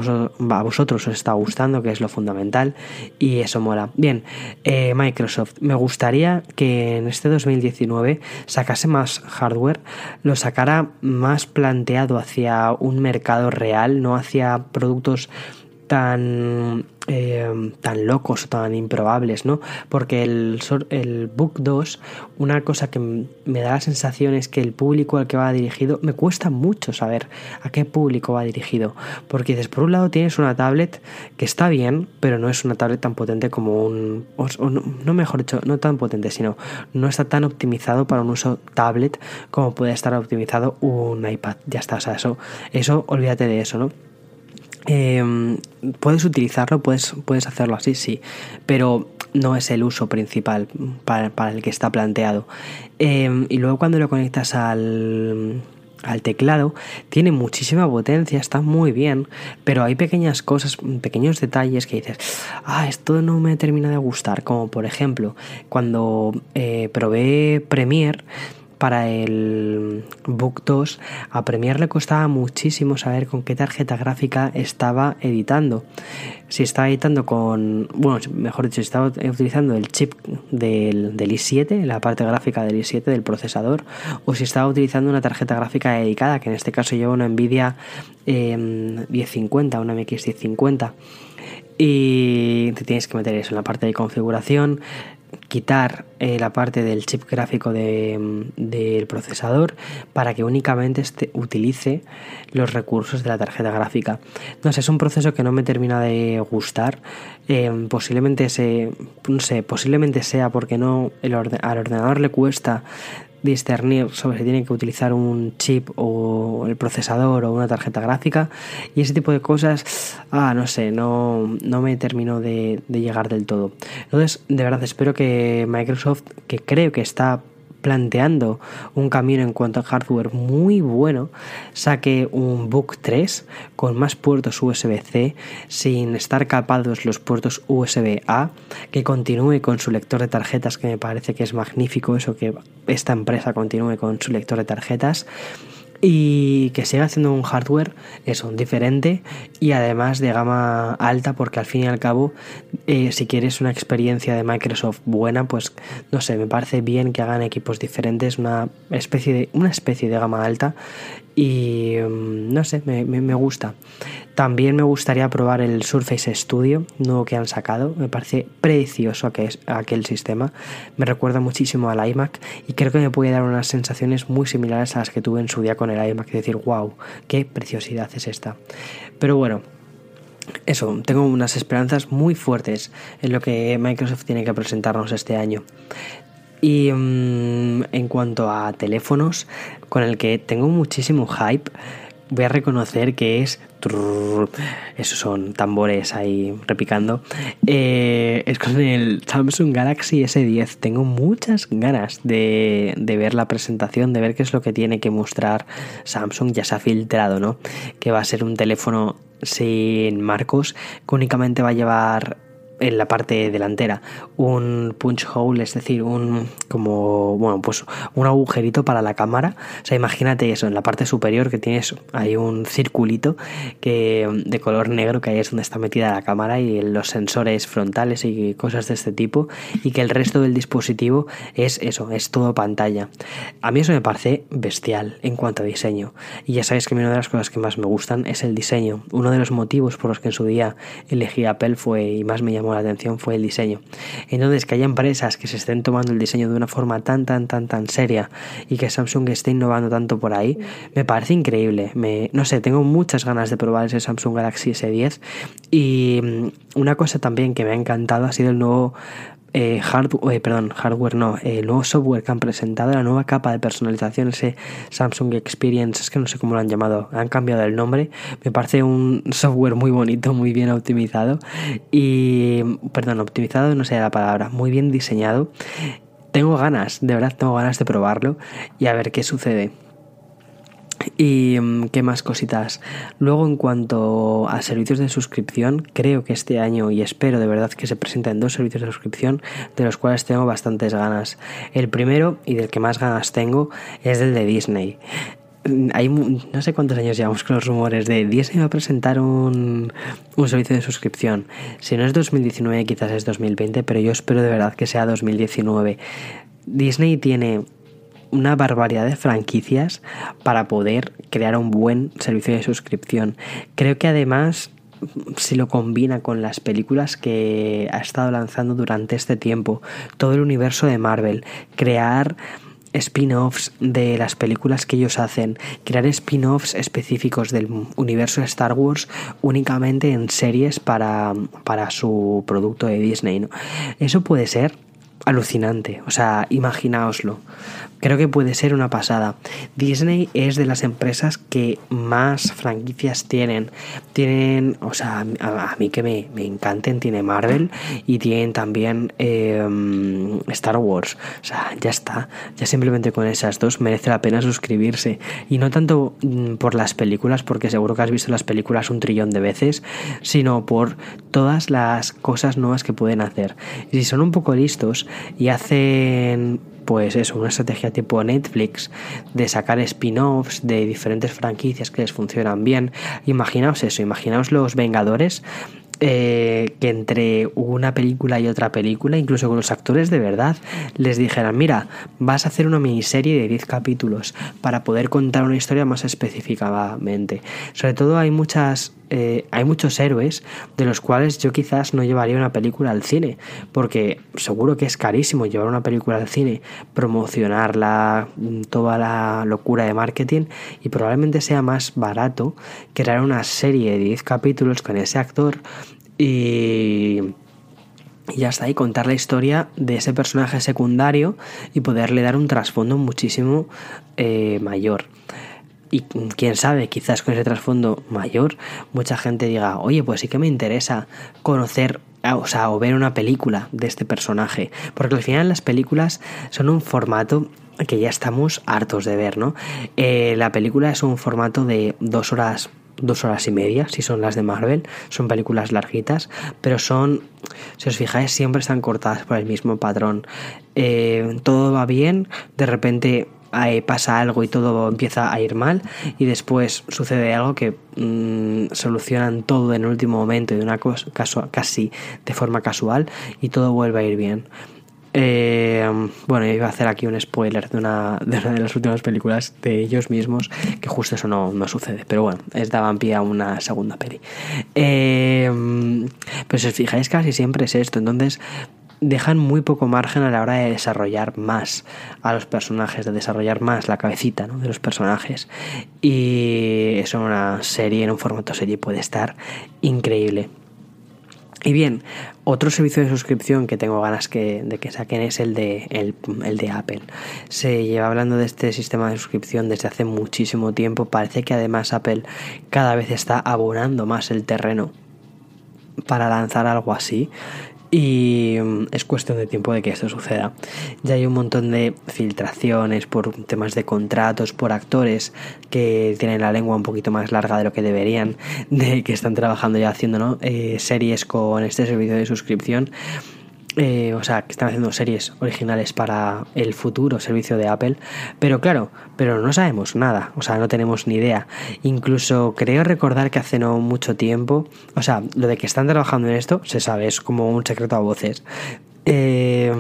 vosotros, os está gustando, que es lo fundamental, y eso mola. Bien, eh, Microsoft, me gustaría que en este 2019 sacase más hardware, lo sacara más planteado hacia un mercado real, no hacia productos tan, eh, tan locos o tan improbables, ¿no? Porque el, el Book 2, una cosa que me da la sensación es que el público al que va dirigido, me cuesta mucho saber a qué público va dirigido. Porque dices, por un lado tienes una tablet que está bien, pero no es una tablet tan potente como un... No, no, mejor dicho, no tan potente, sino no está tan optimizado para un uso tablet como puede estar optimizado un iPad. Ya está, o sea, eso, eso olvídate de eso, ¿no? Em, puedes utilizarlo, puedes, puedes hacerlo así, sí, pero no es el uso principal para, el que está planteado. Em, y luego cuando lo conectas al, al teclado, tiene muchísima potencia, está muy bien, pero hay pequeñas cosas, pequeños detalles que dices, ah, esto no me termina de gustar, como por ejemplo, cuando eh, probé Premiere, para el Book 2, a Premiere le costaba muchísimo saber con qué tarjeta gráfica estaba editando. Si estaba editando con, bueno, mejor dicho, si estaba utilizando el chip del, i7, la parte gráfica del i7 del procesador, o si estaba utilizando una tarjeta gráfica dedicada, que en este caso lleva una Nvidia 1050, em, una MX 1050 y te tienes que meter eso en la parte de configuración, quitar eh, la parte del chip gráfico del procesador para que únicamente este, utilice los recursos de la tarjeta gráfica. No sé, es un proceso que no me termina de gustar. Em, posiblemente, se, no sé, posiblemente sea porque no el al ordenador le cuesta discernir sobre si tiene que utilizar un chip o el procesador o una tarjeta gráfica y ese tipo de cosas, ah, no sé, no, no me termino de, de llegar del todo. Entonces, de verdad, espero que Microsoft, que creo que está planteando un camino en cuanto a hardware muy bueno, saque un Book 3 con más puertos USB-C sin estar capados los puertos USB-A, que continúe con su lector de tarjetas, que me parece que es magnífico eso, que esta empresa continúe con su lector de tarjetas y que siga haciendo un hardware eso diferente y además de gama alta porque al fin y al cabo eh, si quieres una experiencia de Microsoft buena pues no sé me parece bien que hagan equipos diferentes una especie de una especie de gama alta y mm, no sé me, me, gusta también me gustaría probar el Surface Studio nuevo que han sacado. Me parece precioso aquel, aquel sistema. Me recuerda muchísimo al iMac y creo que me puede dar unas sensaciones muy similares a las que tuve en su día con el iMac. Es decir, wow, qué preciosidad es esta. Pero bueno, eso, tengo unas esperanzas muy fuertes en lo que Microsoft tiene que presentarnos este año. Y um, en cuanto a teléfonos, con el que tengo muchísimo hype, voy a reconocer que es esos son tambores ahí repicando. Eh, es con el Samsung Galaxy S10. Tengo muchas ganas de, de, ver la presentación, de ver qué es lo que tiene que mostrar Samsung. Ya se ha filtrado, ¿no? Que va a ser un teléfono sin marcos, que únicamente va a llevar en la parte delantera un punch hole, es decir, un como bueno, pues un agujerito para la cámara. O sea, imagínate eso, en la parte superior que tienes hay un circulito que de color negro que ahí es donde está metida la cámara y los sensores frontales y cosas de este tipo y que el resto del dispositivo es eso, es todo pantalla. A mí eso me parece bestial en cuanto a diseño. Y ya sabéis que una de las cosas que más me gustan es el diseño. Uno de los motivos por los que en su día elegí Apple fue y más me llamó la atención fue el diseño. Entonces, que haya empresas que se estén tomando el diseño de una forma tan, tan, tan, tan seria y que Samsung esté innovando tanto por ahí, me parece increíble. Me, no sé, tengo muchas ganas de probar ese Samsung Galaxy S10 y mm, una cosa también que me ha encantado ha sido el nuevo eh, hardware, eh, perdón, hardware no, eh, el nuevo software que han presentado, la nueva capa de personalización, ese Samsung Experience, es que no sé cómo lo han llamado, han cambiado el nombre, me parece un software muy bonito, muy bien optimizado y, perdón, optimizado no sé la palabra, muy bien diseñado. Tengo ganas, de verdad tengo ganas de probarlo y a ver qué sucede. Y mm, qué más cositas. Luego, en cuanto a servicios de suscripción, creo que este año, y espero de verdad que se presenten dos servicios de suscripción, de los cuales tengo bastantes ganas. El primero, y del que más ganas tengo, es el de Disney. Mm, hay, no sé cuántos años llevamos con los rumores de Disney va a presentar un, un servicio de suscripción. Si no es 2019, quizás es 2020, pero yo espero de verdad que sea 2019. Disney tiene una barbaridad de franquicias para poder crear un buen servicio de suscripción. Creo que además si lo combina con las películas que ha estado lanzando durante este tiempo, todo el universo de Marvel, crear spin-offs de las películas que ellos hacen, crear spin-offs específicos del universo de Star Wars únicamente en series para, para su producto de Disney. ¿no? Eso puede ser alucinante, o sea, imaginaoslo. Creo que puede ser una pasada. Disney es de las empresas que más franquicias tienen. Tienen, o sea, a, mí que me, me, encanten, tiene Marvel y tienen también eh, Star Wars. O sea, ya está. Ya simplemente con esas dos merece la pena suscribirse. Y no tanto mm, por las películas, porque seguro que has visto las películas un trillón de veces, sino por todas las cosas nuevas que pueden hacer. Y si son un poco listos y hacen pues eso, una estrategia tipo Netflix de sacar spin-offs de diferentes franquicias que les funcionan bien. Imaginaos eso, imaginaos los Vengadores eh, que entre una película y otra película, incluso con los actores de verdad, les dijeran, mira, vas a hacer una miniserie de 10 capítulos para poder contar una historia más específicamente. Sobre todo hay muchas eh, hay muchos héroes de los cuales yo quizás no llevaría una película al cine, porque seguro que es carísimo llevar una película al cine, promocionarla, mm, toda la locura de marketing, y probablemente sea más barato crear una serie de 10 capítulos con ese actor y y ya está ahí, contar la historia de ese personaje secundario y poderle dar un trasfondo muchísimo eh, mayor. Y quién sabe, quizás con ese trasfondo mayor, mucha gente diga, oye, pues sí que me interesa conocer o sea, o ver una película de este personaje. Porque al final las películas son un formato que ya estamos hartos de ver, ¿no? Eh, la película es un formato de dos horas dos horas y media, si son las de Marvel, son películas larguitas, pero son, si os fijáis, siempre están cortadas por el mismo patrón. Eh, todo va bien, de repente pasa algo y todo empieza a ir mal y después sucede algo que mm, solucionan todo en el último momento de una cosa casi de forma casual y todo vuelve a ir bien. Eh, bueno, iba a hacer aquí un spoiler de una, de las últimas películas de ellos mismos, que justo eso no, no sucede, pero bueno, es daban pie a una segunda peli. Eh, pues si os fijáis, casi siempre es esto, entonces dejan muy poco margen a la hora de desarrollar más a los personajes, de desarrollar más la cabecita de los personajes. Y eso en una serie, en un formato serie, puede estar increíble. Y bien, otro servicio de suscripción que tengo ganas que, de que saquen es el de, el, de Apple. Se lleva hablando de este sistema de suscripción desde hace muchísimo tiempo. Parece que además Apple cada vez está abonando más el terreno para lanzar algo así y mm, es cuestión de tiempo de que esto suceda. Ya hay un montón de filtraciones por temas de contratos, por actores que tienen la lengua un poquito más larga de lo que deberían, de que están trabajando ya haciendo eh, series con este servicio de suscripción. Eh, o sea, que están haciendo series originales para el futuro servicio de Apple, pero claro, pero no sabemos nada, o sea, no tenemos ni idea. Incluso creo recordar que hace no mucho tiempo, o sea, lo de que están trabajando en esto se sabe, es como un secreto a voces, eh,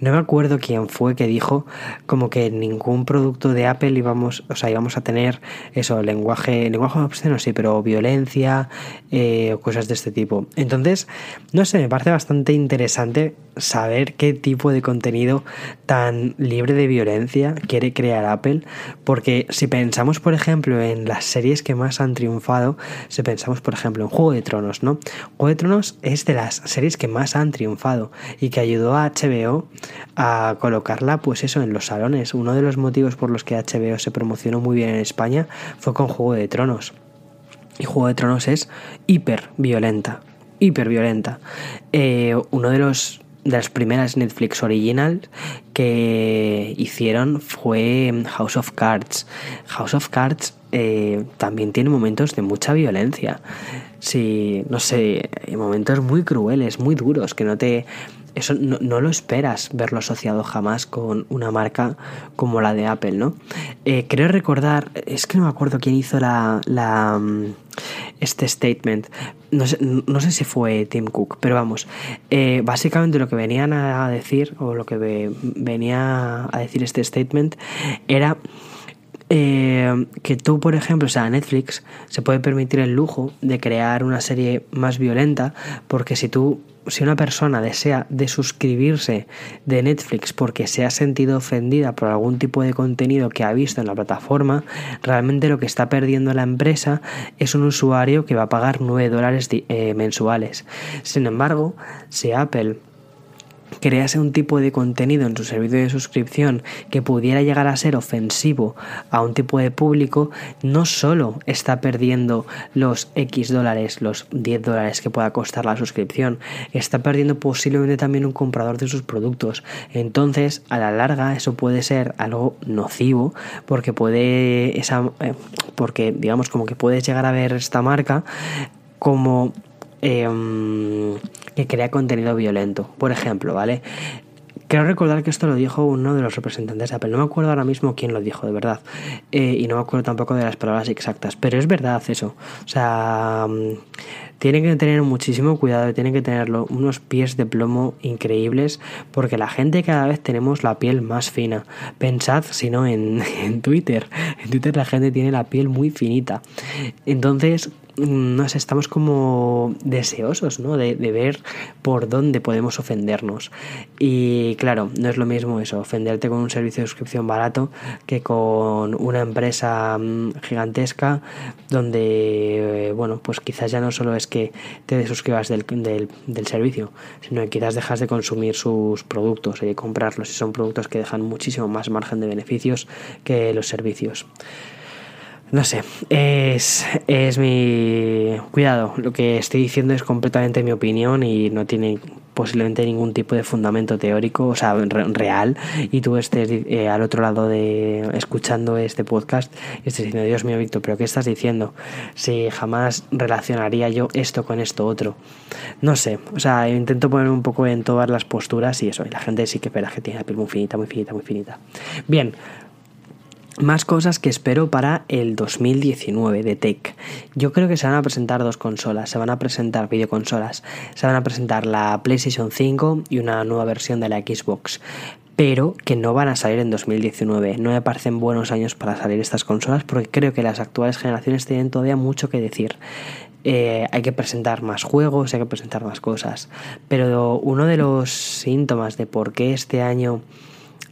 no me acuerdo quién fue que dijo como que ningún producto de Apple íbamos, o sea, íbamos a tener eso, lenguaje, lenguaje obsceno, sí, pero violencia eh, o cosas de este tipo. Entonces, no sé, me parece bastante interesante saber qué tipo de contenido tan libre de violencia quiere crear Apple, porque si pensamos, por ejemplo, en las series que más han triunfado, si pensamos, por ejemplo, en Juego de Tronos, ¿no? Juego de Tronos es de las series que más han triunfado y que ayudó a HBO a colocarla, pues eso, en los salones. Uno de los motivos por los que HBO se promocionó muy bien en España fue con Juego de Tronos. Y Juego de Tronos es hiper violenta, hiper violenta. Eh, uno de los de las primeras Netflix original que hicieron fue House of Cards. House of Cards eh, también tiene momentos de mucha violencia. Sí, no sé, momentos muy crueles, muy duros, que no te eso no, lo esperas verlo asociado jamás con una marca como la de Apple, ¿no? Eh, creo recordar, es que no me acuerdo quién hizo la, la mm, este statement. No sé, no sé, si fue Tim Cook, pero vamos. Eh, básicamente lo que venían a decir, o lo que venía a decir este statement, era eh, que tú, por ejemplo, o sea, Netflix se puede permitir el lujo de crear una serie más violenta, porque si tú si una persona desea desuscribirse de Netflix porque se ha sentido ofendida por algún tipo de contenido que ha visto en la plataforma, realmente lo que está perdiendo la empresa es un usuario que va a pagar 9 dólares eh, mensuales. Sin embargo, si Apple crease un tipo de contenido en su servicio de suscripción que pudiera llegar a ser ofensivo a un tipo de público, no solo está perdiendo los X dólares, los 10 dólares que pueda costar la suscripción, está perdiendo posiblemente también un comprador de sus productos. Entonces, a la larga, eso puede ser algo nocivo porque puede, eh, porque digamos como que puedes llegar a ver esta marca como Em, que crea contenido violento. Por ejemplo, ¿vale? Quiero recordar que esto lo dijo uno de los representantes de Apple. No me acuerdo ahora mismo quién lo dijo, de verdad. Eh, y no me acuerdo tampoco de las palabras exactas. Pero es verdad eso. O sea, mm, tienen que tener muchísimo cuidado, tienen que tenerlo unos pies de plomo increíbles, porque la gente cada vez tenemos la piel más fina. Pensad, si no, en Twitter. En Twitter la gente tiene la piel muy finita. Entonces, no sé, estamos como deseosos, ¿no? De, ver por dónde podemos ofendernos. Y claro, no es lo mismo eso, ofenderte con un servicio de suscripción barato que con una empresa mm, gigantesca donde, eh, bueno, pues quizás ya no solo es que te suscribas del, del, servicio, sino que quizás dejas de consumir sus productos y de comprarlos. Y son productos que dejan muchísimo más margen de beneficios que los servicios. No sé, es, es mi... Cuidado, lo que estoy diciendo es completamente mi opinión y no tiene posiblemente ningún tipo de fundamento teórico, o sea, real, y tú estés eh, al otro lado de escuchando este podcast y estés diciendo, Dios mío, Víctor, pero ¿qué estás diciendo? Si jamás relacionaría yo esto con esto otro. No sé, o sea, intento poner un poco en todas las posturas y eso, y la gente sí que espera que tiene la piel muy finita, muy finita, muy finita. Bien, más cosas que espero para el 2019 de Tech. Yo creo que se van a presentar dos consolas, se van a presentar videoconsolas, se van a presentar la PlayStation 5 y una nueva versión de la Xbox pero que no van a salir en 2019. No me parecen buenos años para salir estas consolas porque creo que las actuales generaciones tienen todavía mucho que decir. Eh, hay que presentar más juegos, hay que presentar más cosas. Pero uno de los síntomas de por qué este año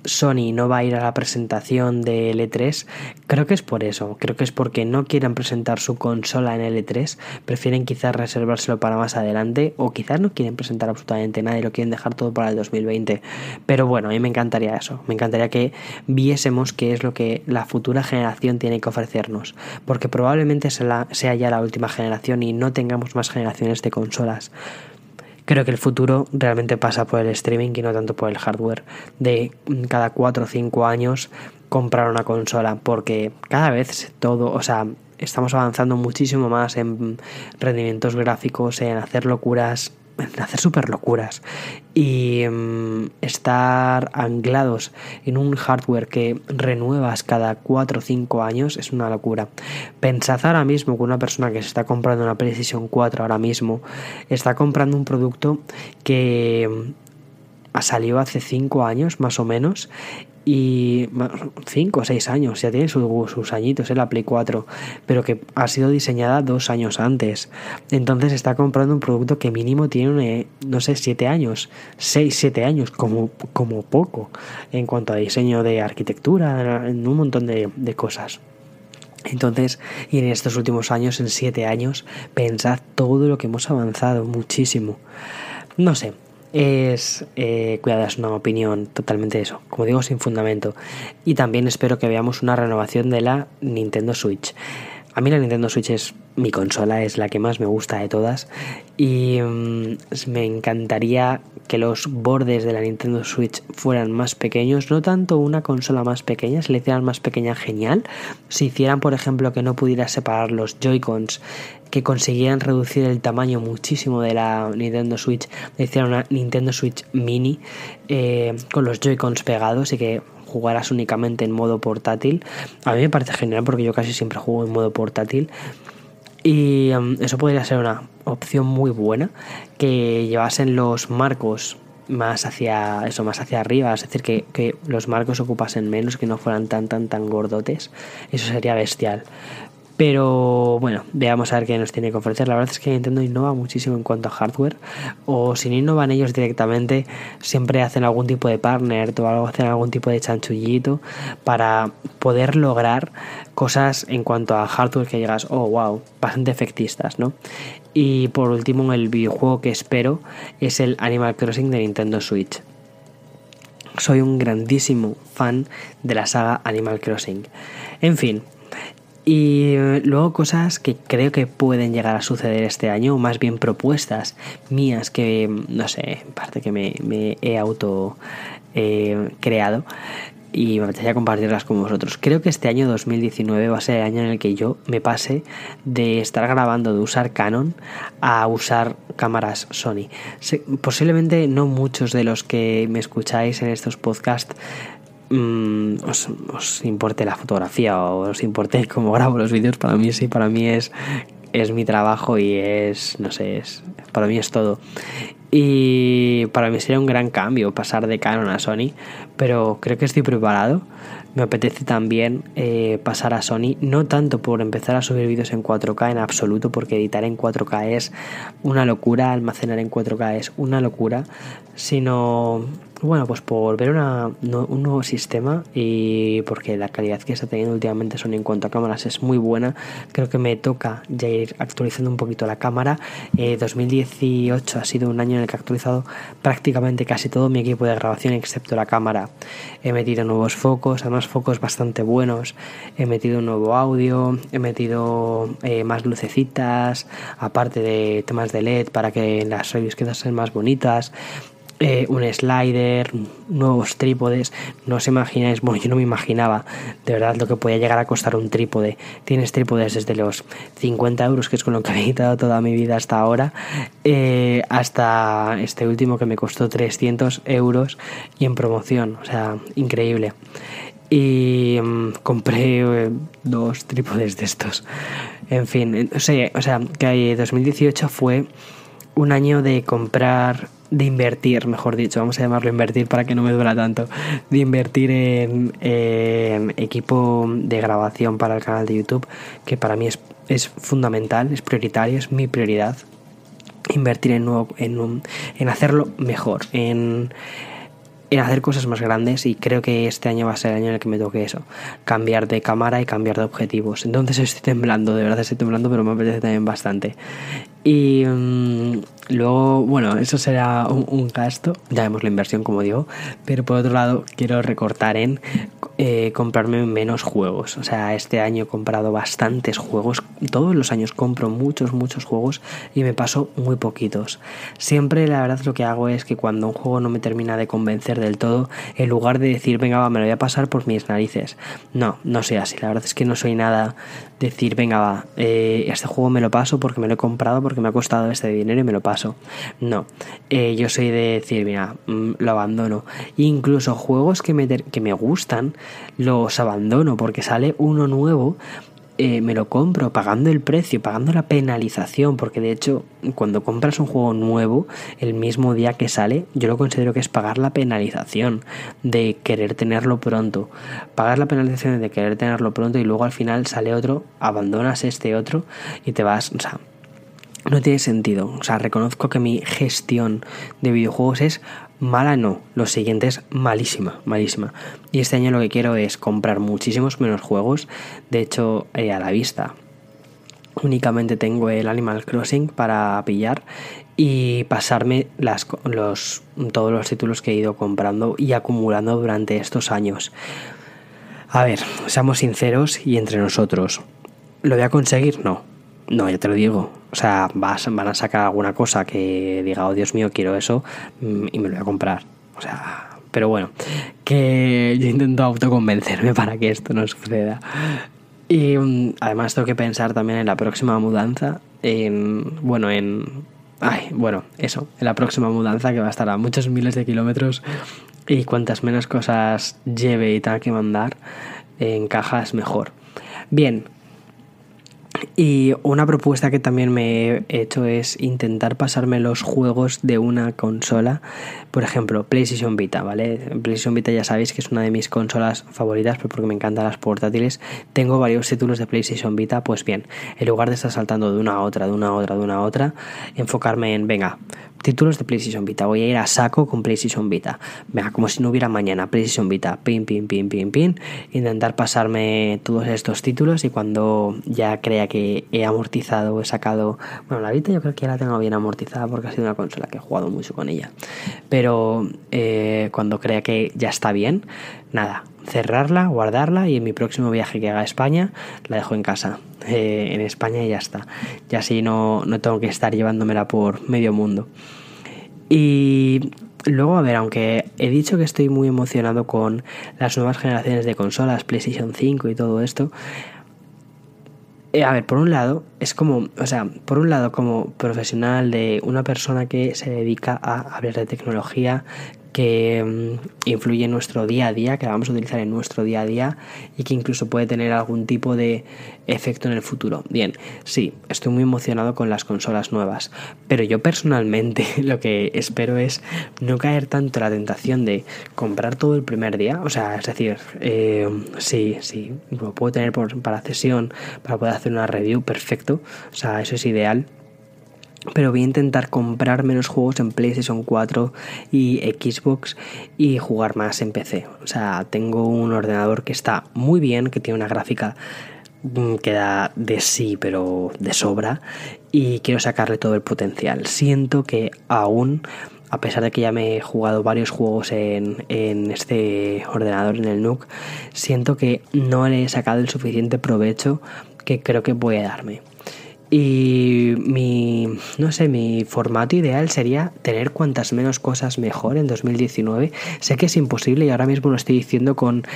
Sony no va a ir a la presentación de L3, creo que es por eso, creo que es porque no quieren presentar su consola en L3, prefieren quizás reservárselo para más adelante o quizás no quieren presentar absolutamente nada y lo quieren dejar todo para el 2020. Pero bueno, a mí me encantaría eso, me encantaría que viésemos qué es lo que la futura generación tiene que ofrecernos, porque probablemente sea ya la última generación y no tengamos más generaciones de consolas creo que el futuro realmente pasa por el streaming y no tanto por el hardware. De cada 4 o 5 años comprar una consola, porque cada vez todo, o sea, estamos avanzando muchísimo más en rendimientos gráficos, en hacer locuras hacer super locuras y mm, estar anclados en un hardware que renuevas cada 4 o 5 años es una locura. Pensad ahora mismo que una persona que se está comprando una PlayStation 4 ahora mismo está comprando un producto que mm, salió hace 5 años más o menos y 5 o 6 años, ya tiene sus añitos en la Play 4, pero que ha sido diseñada dos años antes. Entonces está comprando un producto que mínimo tiene, no sé, 7 años, 6, 7 años, como, como poco, en cuanto a diseño de arquitectura, en un montón de, de cosas. Entonces, y en estos últimos años, en 7 años, pensad todo lo que hemos avanzado, muchísimo. No sé, es, eh, cuidado, es una opinión totalmente eso, como digo, sin fundamento. Y también espero que veamos una renovación de la Nintendo Switch. A mí la Nintendo Switch es mi consola, es la que más me gusta de todas y mm, me encantaría que los bordes de la Nintendo Switch fueran más pequeños, no tanto una consola más pequeña, si le hicieran más pequeña genial, si hicieran por ejemplo que no pudiera separar los Joy-Cons, que consiguieran reducir el tamaño muchísimo de la Nintendo Switch, hicieran una Nintendo Switch mini eh, con los Joy-Cons pegados y que jugarás únicamente en modo portátil. A mí me parece genial porque yo casi siempre juego en modo portátil. Y um, eso podría ser una opción muy buena que llevasen los marcos más hacia eso más hacia arriba es decir que, que, los marcos ocupasen menos que no fueran tan tan tan gordotes eso sería bestial pero bueno, veamos a ver qué nos tiene que ofrecer. La verdad es que Nintendo innova muchísimo en cuanto a hardware. O si no innovan ellos directamente, siempre hacen algún tipo de partner o algo, hacen algún tipo de chanchullito para poder lograr cosas en cuanto a hardware que llegas, oh wow, bastante efectistas, ¿no? Y por último, el videojuego que espero es el Animal Crossing de Nintendo Switch. Soy un grandísimo fan de la saga Animal Crossing. En fin, y luego cosas que creo que pueden llegar a suceder este año, o más bien propuestas mías que, no sé, en parte que me, he auto eh, creado y me apetecía compartirlas con vosotros. Creo que este año 2019 va a ser el año en el que yo me pase de estar grabando, de usar Canon, a usar cámaras Sony. posiblemente no muchos de los que me escucháis en estos podcasts Mm, os, importe la fotografía o os importe cómo grabo los vídeos, para mí sí, para mí es, es mi trabajo y es, no sé, es para mí es todo. Y para mí sería un gran cambio pasar de Canon a Sony, pero creo que estoy preparado. Me apetece también eh, pasar a Sony, no tanto por empezar a subir vídeos en 4K en absoluto, porque editar en 4K es una locura, almacenar en 4K es una locura, sino bueno, pues por ver un nuevo sistema y porque la calidad que está teniendo últimamente Sony en cuanto a cámaras es muy buena, creo que me toca ya ir actualizando un poquito la cámara. 2018 eh, ha sido un año en el que he actualizado prácticamente casi todo mi equipo de grabación excepto la cámara. He metido nuevos focos, además focos bastante buenos, he metido un nuevo audio, he metido eh, más lucecitas, aparte de temas de LED para que las reviews queden más bonitas. Eh, un slider, nuevos trípodes. No os imagináis, bueno, yo no me imaginaba de verdad lo que podía llegar a costar un trípode. Tienes trípodes desde los 50 euros, que es con lo que he editado toda mi vida hasta ahora, eh, hasta este último que me costó 300 euros y en promoción. O sea, increíble. Y mm, compré eh, dos trípodes de estos. En fin, o sea, o sea que 2018 fue un año de comprar de invertir, mejor dicho, vamos a llamarlo invertir para que no me duela tanto, de invertir en, equipo de grabación para el canal de YouTube, que para mí es, es fundamental, es prioritario, es mi prioridad. Invertir en, nuevo, en, en hacerlo mejor, en, en hacer cosas más grandes y creo que este año va a ser el año en el que me toque eso, cambiar de cámara y cambiar de objetivos. Entonces estoy temblando, de verdad estoy temblando, pero me apetece también bastante. Y mm, luego, bueno, eso será un, gasto, ya vemos la inversión como digo, pero por otro lado quiero recortar en eh, comprarme menos juegos. O sea, este año he comprado bastantes juegos, todos los años compro muchos, muchos juegos y me paso muy poquitos. Siempre la verdad lo que hago es que cuando un juego no me termina de convencer del todo, en lugar de decir, venga, va, me lo voy a pasar por mis narices. No, no soy así, la verdad es que no soy nada decir, venga, va, eh, este juego me lo paso porque me lo he comprado, porque me ha costado este dinero y me lo paso. No, eh, yo soy de decir, mira, mm, lo abandono. Incluso juegos que me, que me gustan, los abandono porque sale uno nuevo eh, me lo compro pagando el precio, pagando la penalización, porque de hecho cuando compras un juego nuevo el mismo día que sale, yo lo considero que es pagar la penalización de querer tenerlo pronto. Pagar la penalización de querer tenerlo pronto y luego al final sale otro, abandonas este otro y te vas, o sea, no tiene sentido. O sea, reconozco que mi gestión de videojuegos es mala no, lo siguiente es malísima, malísima. Y este año lo que quiero es comprar muchísimos menos juegos, de hecho eh, a la vista. Únicamente tengo el Animal Crossing para pillar y pasarme las, los, todos los títulos que he ido comprando y acumulando durante estos años. A ver, seamos sinceros y entre nosotros. ¿Lo voy a conseguir? No. No, ya te lo digo. O sea, van a sacar alguna cosa que diga, oh Dios mío, quiero eso mm, y me lo voy a comprar. O sea, pero bueno, que yo intento autoconvencerme para que esto no suceda. Y mm, además tengo que pensar también en la próxima mudanza. En, bueno, en. Ay, bueno, eso, en la próxima mudanza que va a estar a muchos miles de kilómetros y cuantas menos cosas lleve y tenga que mandar en cajas mejor. Bien, y una propuesta que también me he hecho es intentar pasarme los juegos de una consola. Por ejemplo, PlayStation Vita, ¿vale? PlayStation Vita ya sabéis que es una de mis consolas favoritas, pero porque me encantan las portátiles. Tengo varios títulos de PlayStation Vita, pues bien, en lugar de estar saltando de una a otra, de una a otra, de una a otra, enfocarme en, venga, títulos de PlayStation Vita. Voy a ir a saco con PlayStation Vita. Venga, como si no hubiera mañana. PlayStation Vita, pin, pin, pin, pin, pin. Intentar pasarme todos estos títulos y cuando ya crea que he amortizado, he sacado. Bueno, la Vita yo creo que ya la tengo bien amortizada porque ha sido una consola que he jugado mucho con ella. Pero eh, cuando crea que ya está bien, nada, cerrarla, guardarla y en mi próximo viaje que haga a España la dejo en casa, eh, en España y ya está. Y así no, no tengo que estar llevándomela por medio mundo. Y luego, a ver, aunque he dicho que estoy muy emocionado con las nuevas generaciones de consolas, PlayStation 5 y todo esto, eh, a ver, por un lado, es como, o sea, por un lado, como profesional de una persona que se dedica a hablar de tecnología, que mm, influye en nuestro día a día, que la vamos a utilizar en nuestro día a día y que incluso puede tener algún tipo de efecto en el futuro. Bien, sí, estoy muy emocionado con las consolas nuevas, pero yo personalmente lo que espero es no caer tanto en la tentación de comprar todo el primer día, o sea, es decir, eh, sí, sí, lo puedo tener por, para sesión, para poder hacer una review, perfecto, o sea, eso es ideal pero voy a intentar comprar menos juegos en PlayStation 4 y Xbox y jugar más en PC. O sea, tengo un ordenador que está muy bien, que tiene una gráfica mm, que da de sí, pero de sobra, y quiero sacarle todo el potencial. Siento que aún, a pesar de que ya me he jugado varios juegos en, este ordenador, en el NUC, siento que no le he sacado el suficiente provecho que creo que puede darme. Y mi, no sé, mi formato ideal sería tener cuantas menos cosas mejor en 2019. Sé que es imposible y ahora mismo lo estoy diciendo con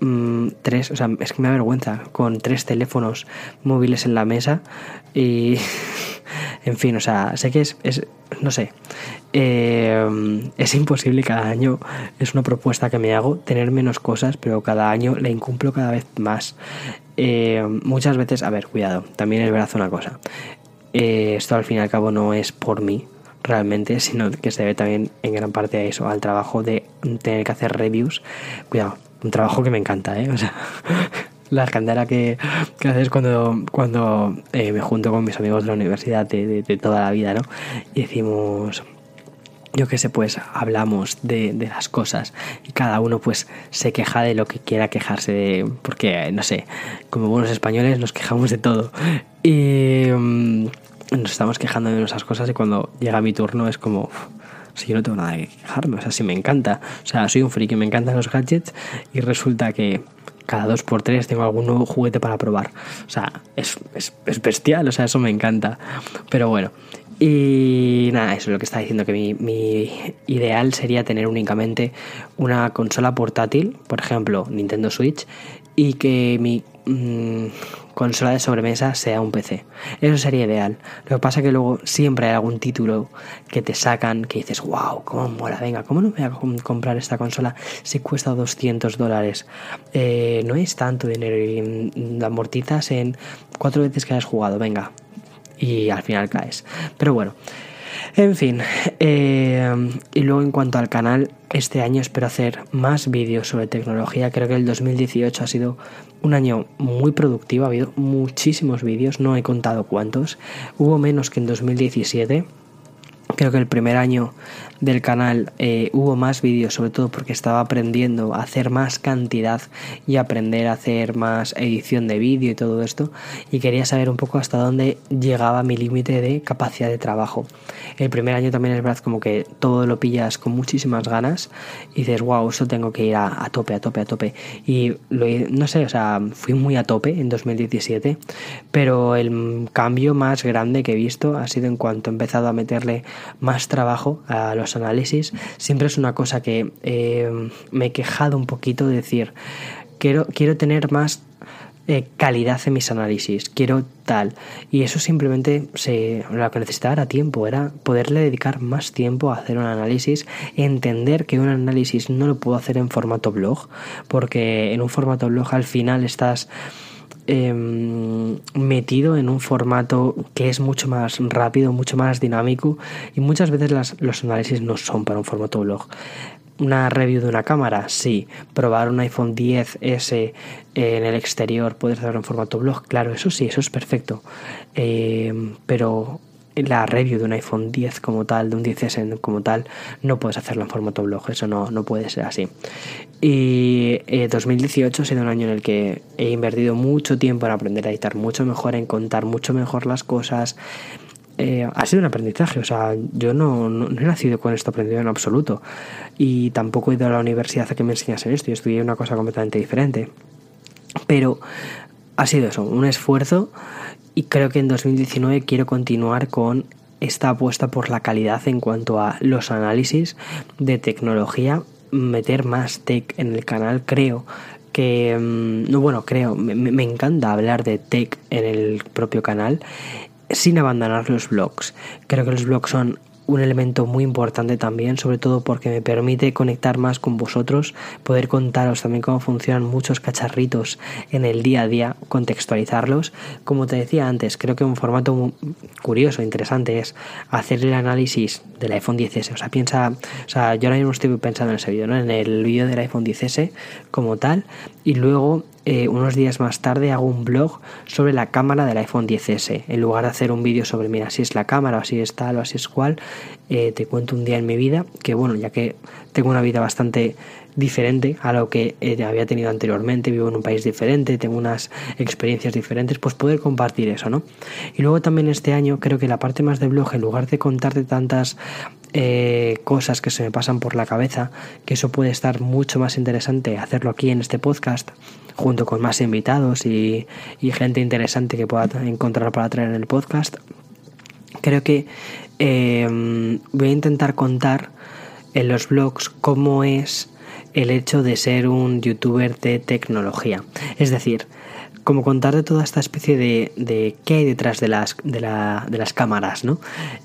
mm, tres, o sea, es que me da vergüenza, con tres teléfonos móviles en la mesa y, en fin, o sea, sé que es, es no sé, eh, es imposible cada año, es una propuesta que me hago, tener menos cosas, pero cada año la incumplo cada vez más. Eh, muchas veces, a ver, cuidado, también es verdad una cosa. Eh, esto al fin y al cabo no es por mí realmente, sino que se debe también en gran parte a eso, al trabajo de tener que hacer reviews. Cuidado, un trabajo que me encanta, ¿eh? O sea, la escandera que, que haces cuando, cuando eh, me junto con mis amigos de la universidad de, de toda la vida, ¿no? Y decimos, yo qué sé, pues hablamos de, las cosas y cada uno pues se queja de lo que quiera quejarse de, porque no sé, como buenos españoles nos quejamos de todo y mm, nos estamos quejando de nuestras cosas y cuando llega mi turno es como, si yo no tengo nada que quejarme, o sea, si me encanta, o sea, soy un friki, me encantan los gadgets y resulta que cada dos por tres tengo algún nuevo juguete para probar. O sea, es, es, es, bestial, o sea, eso me encanta. Pero bueno, y nada, eso es lo que está diciendo, que mi, ideal sería tener únicamente una consola portátil, por ejemplo, Nintendo Switch, y que mi mm, consola de sobremesa sea un PC. Eso sería ideal. Lo que pasa que luego siempre hay algún título que te sacan que dices, wow, cómo mola, venga, ¿cómo no me voy a comprar esta consola si cuesta 200 dólares? Eh, no es tanto dinero y mm, amortizas en cuatro veces que hayas jugado, venga, y al final caes. Pero bueno, en fin. Eh, y luego en cuanto al canal, este año espero hacer más vídeos sobre tecnología. Creo que el 2018 ha sido un año muy productivo, ha habido muchísimos vídeos, no he contado cuántos. Hubo menos que en 2017 Creo que el primer año del canal eh, hubo más vídeos, sobre todo porque estaba aprendiendo a hacer más cantidad y aprender a hacer más edición de vídeo y todo esto. Y quería saber un poco hasta dónde llegaba mi límite de capacidad de trabajo. El primer año también es verdad como que todo lo pillas con muchísimas ganas y dices, wow, esto tengo que ir a, tope, a tope, a tope. Y lo, no sé, o sea, fui muy a tope en 2017, pero el cambio más grande que he visto ha sido en cuanto he empezado a meterle más trabajo a los análisis. Siempre es una cosa que eh, me he quejado un poquito de decir, quiero, quiero tener más eh, calidad en mis análisis, quiero tal. Y eso simplemente se, lo que necesitaba era tiempo, era poderle dedicar más tiempo a hacer un análisis, entender que un análisis no lo puedo hacer en formato blog, porque en un formato blog al final estás Em, metido en un formato que es mucho más rápido, mucho más dinámico y muchas veces los análisis no son para un formato blog. Una review de una cámara, sí. Probar un iPhone 10S en el exterior, puedes hacerlo en formato blog, claro, eso sí, eso es perfecto. Em, pero la review de un iPhone 10 como tal, de un 10S como tal, no puedes hacerlo en formato blog, eso no, no puede ser así. Y 2018 eh, ha sido un año en el que he invertido mucho tiempo en aprender a editar mucho mejor, en contar mucho mejor las cosas. Eh, ha sido un aprendizaje, o sea, yo no, no, he nacido con esto aprendido en absoluto y tampoco he ido a la universidad a que me enseñasen esto, yo estudié una cosa completamente diferente. Pero ha sido eso, un esfuerzo y creo que en 2019 quiero continuar con esta apuesta por la calidad en cuanto a los análisis de tecnología, meter más tech en el canal, creo que, mm, no bueno, creo, me, me encanta hablar de tech en el propio canal sin abandonar los blogs. Creo que los blogs son un elemento muy importante también, sobre todo porque me permite conectar más con vosotros, poder contaros también cómo funcionan muchos cacharritos en el día a día, contextualizarlos. Como te decía antes, creo que un formato curioso, interesante es hacer el análisis del iPhone 10S. O sea, piensa, o sea, yo ahora mismo estoy pensando en ese vídeo, ¿no? En el vídeo del iPhone 10S como tal, y luego eh, unos días más tarde hago un blog sobre la cámara del iPhone 10S. En lugar de hacer un vídeo sobre, mira, si es la cámara, o así es tal, o así es cual, eh, te cuento un día en mi vida, que bueno, ya que tengo una vida bastante diferente a lo que eh, había tenido anteriormente, vivo en un país diferente, tengo unas experiencias diferentes, pues poder compartir eso, ¿no? Y luego también este año creo que la parte más de blog, en lugar de contarte tantas eh, cosas que se me pasan por la cabeza, que eso puede estar mucho más interesante hacerlo aquí en este podcast, junto con más invitados y, gente interesante que pueda encontrar para traer en el podcast. Creo que eh, voy a intentar contar en los blogs cómo es el hecho de ser un youtuber de tecnología. Es decir, como contar de toda esta especie de, de qué hay detrás de las, de, la, de las cámaras, ¿no?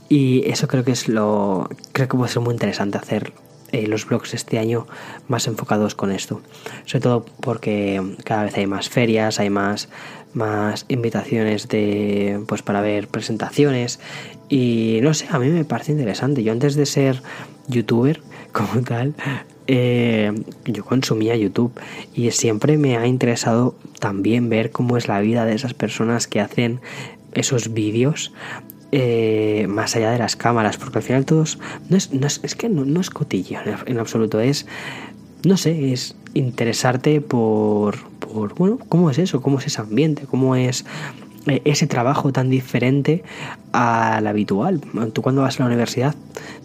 Y eso creo que es lo. Creo que puede ser muy interesante hacer eh, los blogs este año más enfocados con esto. Sobre todo porque cada vez hay más ferias, hay más, más invitaciones de pues para ver presentaciones. Y no sé, a mí me parece interesante. Yo antes de ser youtuber como tal, eh, yo consumía YouTube y siempre me ha interesado también ver cómo es la vida de esas personas que hacen esos vídeos eh, más allá de las cámaras, porque al final todos no es, no es, que no, es cotillo en, absoluto, es no sé, es interesarte por, por bueno, cómo es eso, cómo es ese ambiente, cómo es ese trabajo tan diferente al habitual. Tú cuando vas a la universidad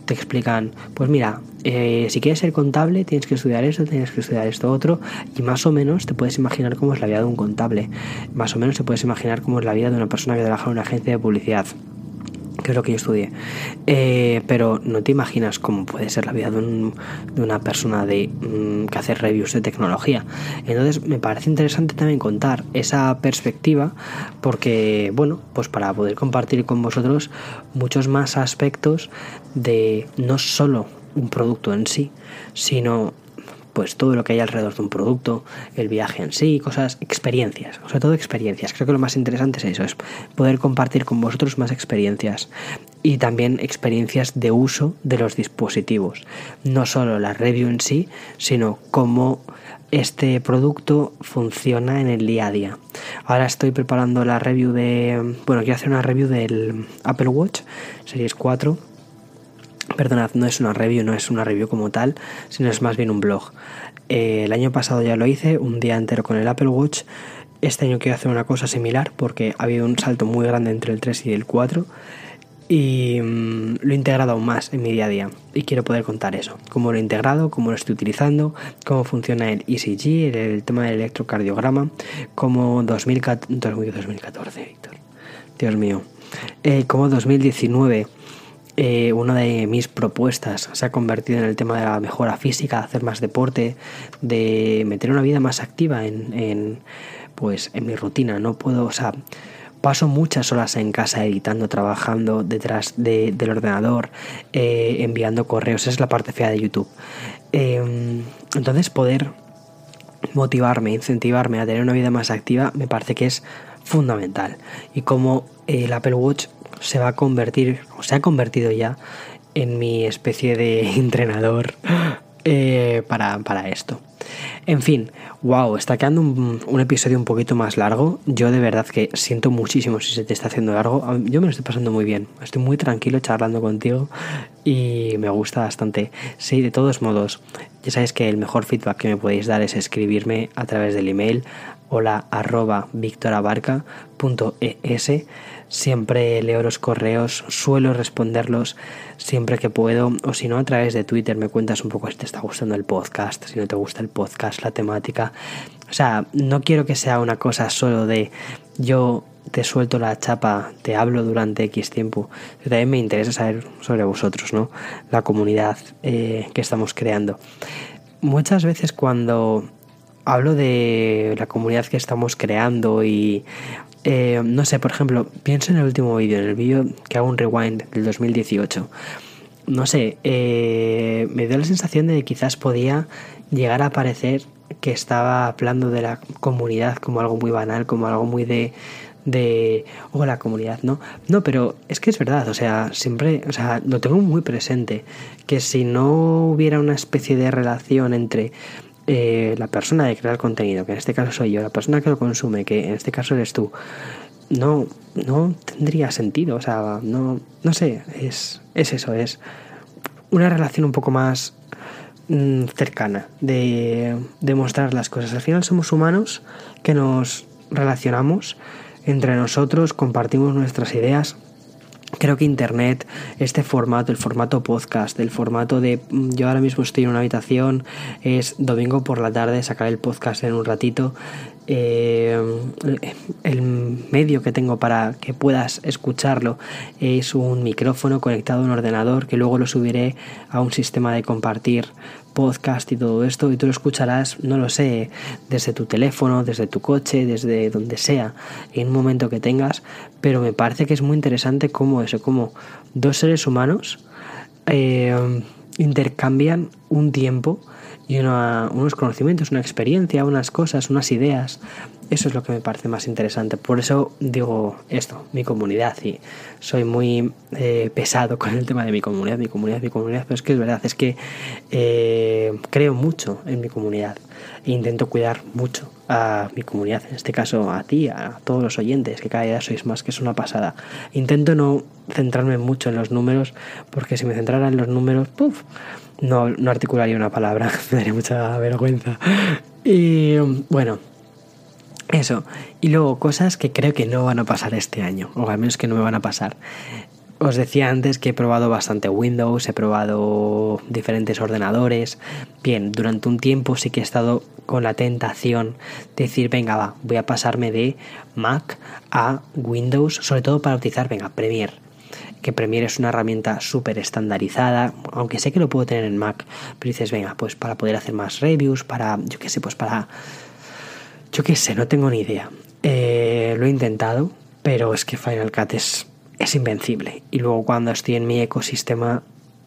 te explican, pues mira, eh, si quieres ser contable tienes que estudiar esto, tienes que estudiar esto otro y más o menos te puedes imaginar cómo es la vida de un contable, más o menos te puedes imaginar cómo es la vida de una persona que trabaja en una agencia de publicidad que es lo que yo estudié. Eh, pero no te imaginas cómo puede ser la vida de, una persona de, mm, que hace reviews de tecnología. Entonces me parece interesante también contar esa perspectiva porque, bueno, pues para poder compartir con vosotros muchos más aspectos de no solo un producto en sí, sino pues todo lo que hay alrededor de un producto, el viaje en sí, cosas, experiencias, sobre todo experiencias. Creo que lo más interesante es eso, es poder compartir con vosotros más experiencias y también experiencias de uso de los dispositivos. No solo la review en sí, sino cómo este producto funciona en el día a día. Ahora estoy preparando la review de, bueno, quiero hacer una review del Apple Watch Series 4 Perdonad, no es una review, no es una review como tal, sino es más bien un blog. Eh, el año pasado ya lo hice, un día entero con el Apple Watch. Este año quiero hacer una cosa similar porque ha habido un salto muy grande entre el 3 y el 4 y mm, lo he integrado aún más en mi día a día y quiero poder contar eso, cómo lo he integrado, cómo lo estoy utilizando, cómo funciona el ECG, el, tema del electrocardiograma, cómo 2014, Víctor, Dios mío, eh, cómo 2019 eh, una de mis propuestas se ha convertido en el tema de la mejora física, hacer más deporte, de meter una vida más activa en, pues, en mi rutina. No puedo, o sea, paso muchas horas en casa editando, trabajando detrás del ordenador, eh, enviando correos. Esa es la parte fea de YouTube. Em, entonces, poder motivarme, incentivarme a tener una vida más activa, me parece que es fundamental. Y como el Apple Watch se va a convertir, o se ha convertido ya, en mi especie de entrenador eh, para, esto. En fin, wow, está quedando un, episodio un poquito más largo. Yo de verdad que siento muchísimo si se te está haciendo largo. Yo me lo estoy pasando muy bien. Estoy muy tranquilo charlando contigo y me gusta bastante. Sí, de todos modos, ya sabéis que el mejor feedback que me podéis dar es escribirme a través del email hola arroba victorabarca.es Siempre leo los correos, suelo responderlos siempre que puedo, o si no, a través de Twitter me cuentas un poco si te está gustando el podcast, si no te gusta el podcast, la temática. O sea, no quiero que sea una cosa solo de yo te suelto la chapa, te hablo durante X tiempo. También me interesa saber sobre vosotros, ¿no? La comunidad eh, que estamos creando. Muchas veces cuando hablo de la comunidad que estamos creando y eh, no sé, por ejemplo, pienso en el último vídeo, en el vídeo que hago un rewind del 2018. no sé, eh, me dio la sensación de que quizás podía llegar a parecer que estaba hablando de la comunidad como algo muy banal, como algo muy de de o la comunidad, ¿no? No, pero es que es verdad, o sea, siempre, o sea, lo tengo muy presente, que si no hubiera una especie de relación entre eh, la persona de crear contenido, que en este caso soy yo, la persona que lo consume, que en este caso eres tú, no, no tendría sentido, o sea, no, no sé, es, es eso, es una relación un poco más mm, cercana de, de mostrar las cosas. Al final somos humanos que nos relacionamos entre nosotros, compartimos nuestras ideas. Creo que Internet, este formato, el formato podcast, el formato de mm, yo ahora mismo estoy en una habitación, es domingo por la tarde, sacar el podcast en un ratito, eh, el medio que tengo para que puedas escucharlo es un micrófono conectado a un ordenador que luego lo subiré a un sistema de compartir podcast y todo esto y tú lo escucharás, no lo sé, desde tu teléfono, desde tu coche, desde donde sea, en un momento que tengas, pero me parece que es muy interesante cómo eso, como dos seres humanos eh, intercambian un tiempo y unos conocimientos, una experiencia, unas cosas, unas ideas. Eso es lo que me parece más interesante. Por eso digo esto, mi comunidad. Y soy muy eh, pesado con el tema de mi comunidad, mi comunidad, mi comunidad. Pero es que es verdad, es que eh, creo mucho en mi comunidad. E intento cuidar mucho a mi comunidad. En este caso a ti, a todos los oyentes, que cada día sois más, que es una pasada. Intento no centrarme mucho en los números, porque si me centrara en los números, no, no articularía una palabra, me daría mucha vergüenza. Y bueno, eso. Y luego cosas que creo que no van a pasar este año, o al menos que no me van a pasar. Os decía antes que he probado bastante Windows, he probado diferentes ordenadores. Bien, durante un tiempo sí que he estado con la tentación de decir, venga, va, voy a pasarme de Mac a Windows, sobre todo para utilizar, venga, Premiere que Premiere es una herramienta súper estandarizada, aunque sé que lo puedo tener en Mac, pero dices, venga, pues para poder hacer más reviews, para, yo qué sé, pues para, yo qué sé, no tengo ni idea. Eh, lo he intentado, pero es que Final Cut es, es invencible. Y luego cuando estoy en mi ecosistema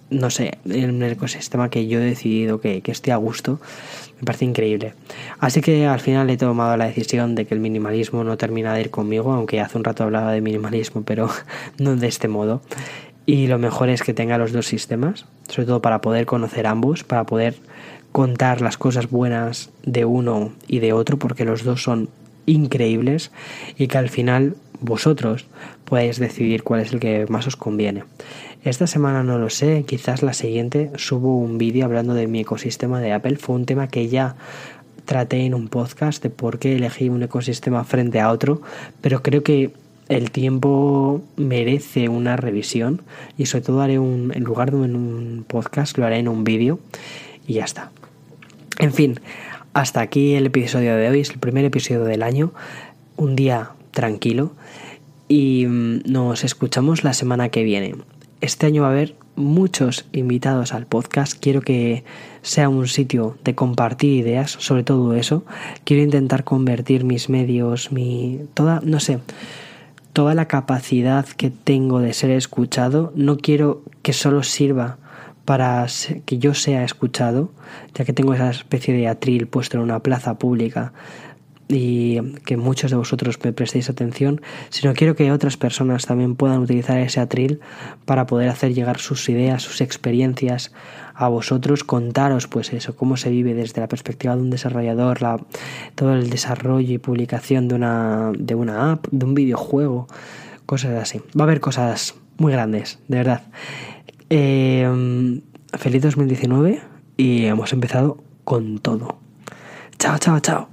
no sé, en el ecosistema que yo he decidido que, que, esté a gusto, me parece increíble. Así que al final he tomado la decisión de que el minimalismo no termina de ir conmigo, aunque hace un rato hablaba de minimalismo, pero no de este modo. Y lo mejor es que tenga los dos sistemas, sobre todo para poder conocer ambos, para poder contar las cosas buenas de uno y de otro, porque los dos son increíbles y que al final vosotros podéis decidir cuál es el que más os conviene. Esta semana no lo sé, quizás la siguiente subo un vídeo hablando de mi ecosistema de Apple. Fue un tema que ya traté en un podcast de por qué elegí un ecosistema frente a otro, pero creo que el tiempo merece una revisión y sobre todo haré un, en lugar de un podcast, lo haré en un vídeo y ya está. En fin, hasta aquí el episodio de hoy, es el primer episodio del año, un día tranquilo y mm, nos escuchamos la semana que viene. Este año va a haber muchos invitados al podcast. Quiero que sea un sitio de compartir ideas, sobre todo eso. Quiero intentar convertir mis medios, mi toda, no sé, toda la capacidad que tengo de ser escuchado. No quiero que solo sirva para que yo sea escuchado, ya que tengo esa especie de atril puesto en una plaza pública y que muchos de vosotros me prestéis atención, sino quiero que otras personas también puedan utilizar ese atril para poder hacer llegar sus ideas, sus experiencias a vosotros, contaros pues eso, cómo se vive desde la perspectiva de un desarrollador, la, todo el desarrollo y publicación de una, de una app, de un videojuego, cosas así. Va a haber cosas muy grandes, de verdad. Eh, feliz 2019 y hemos empezado con todo. Chao, chao, chao.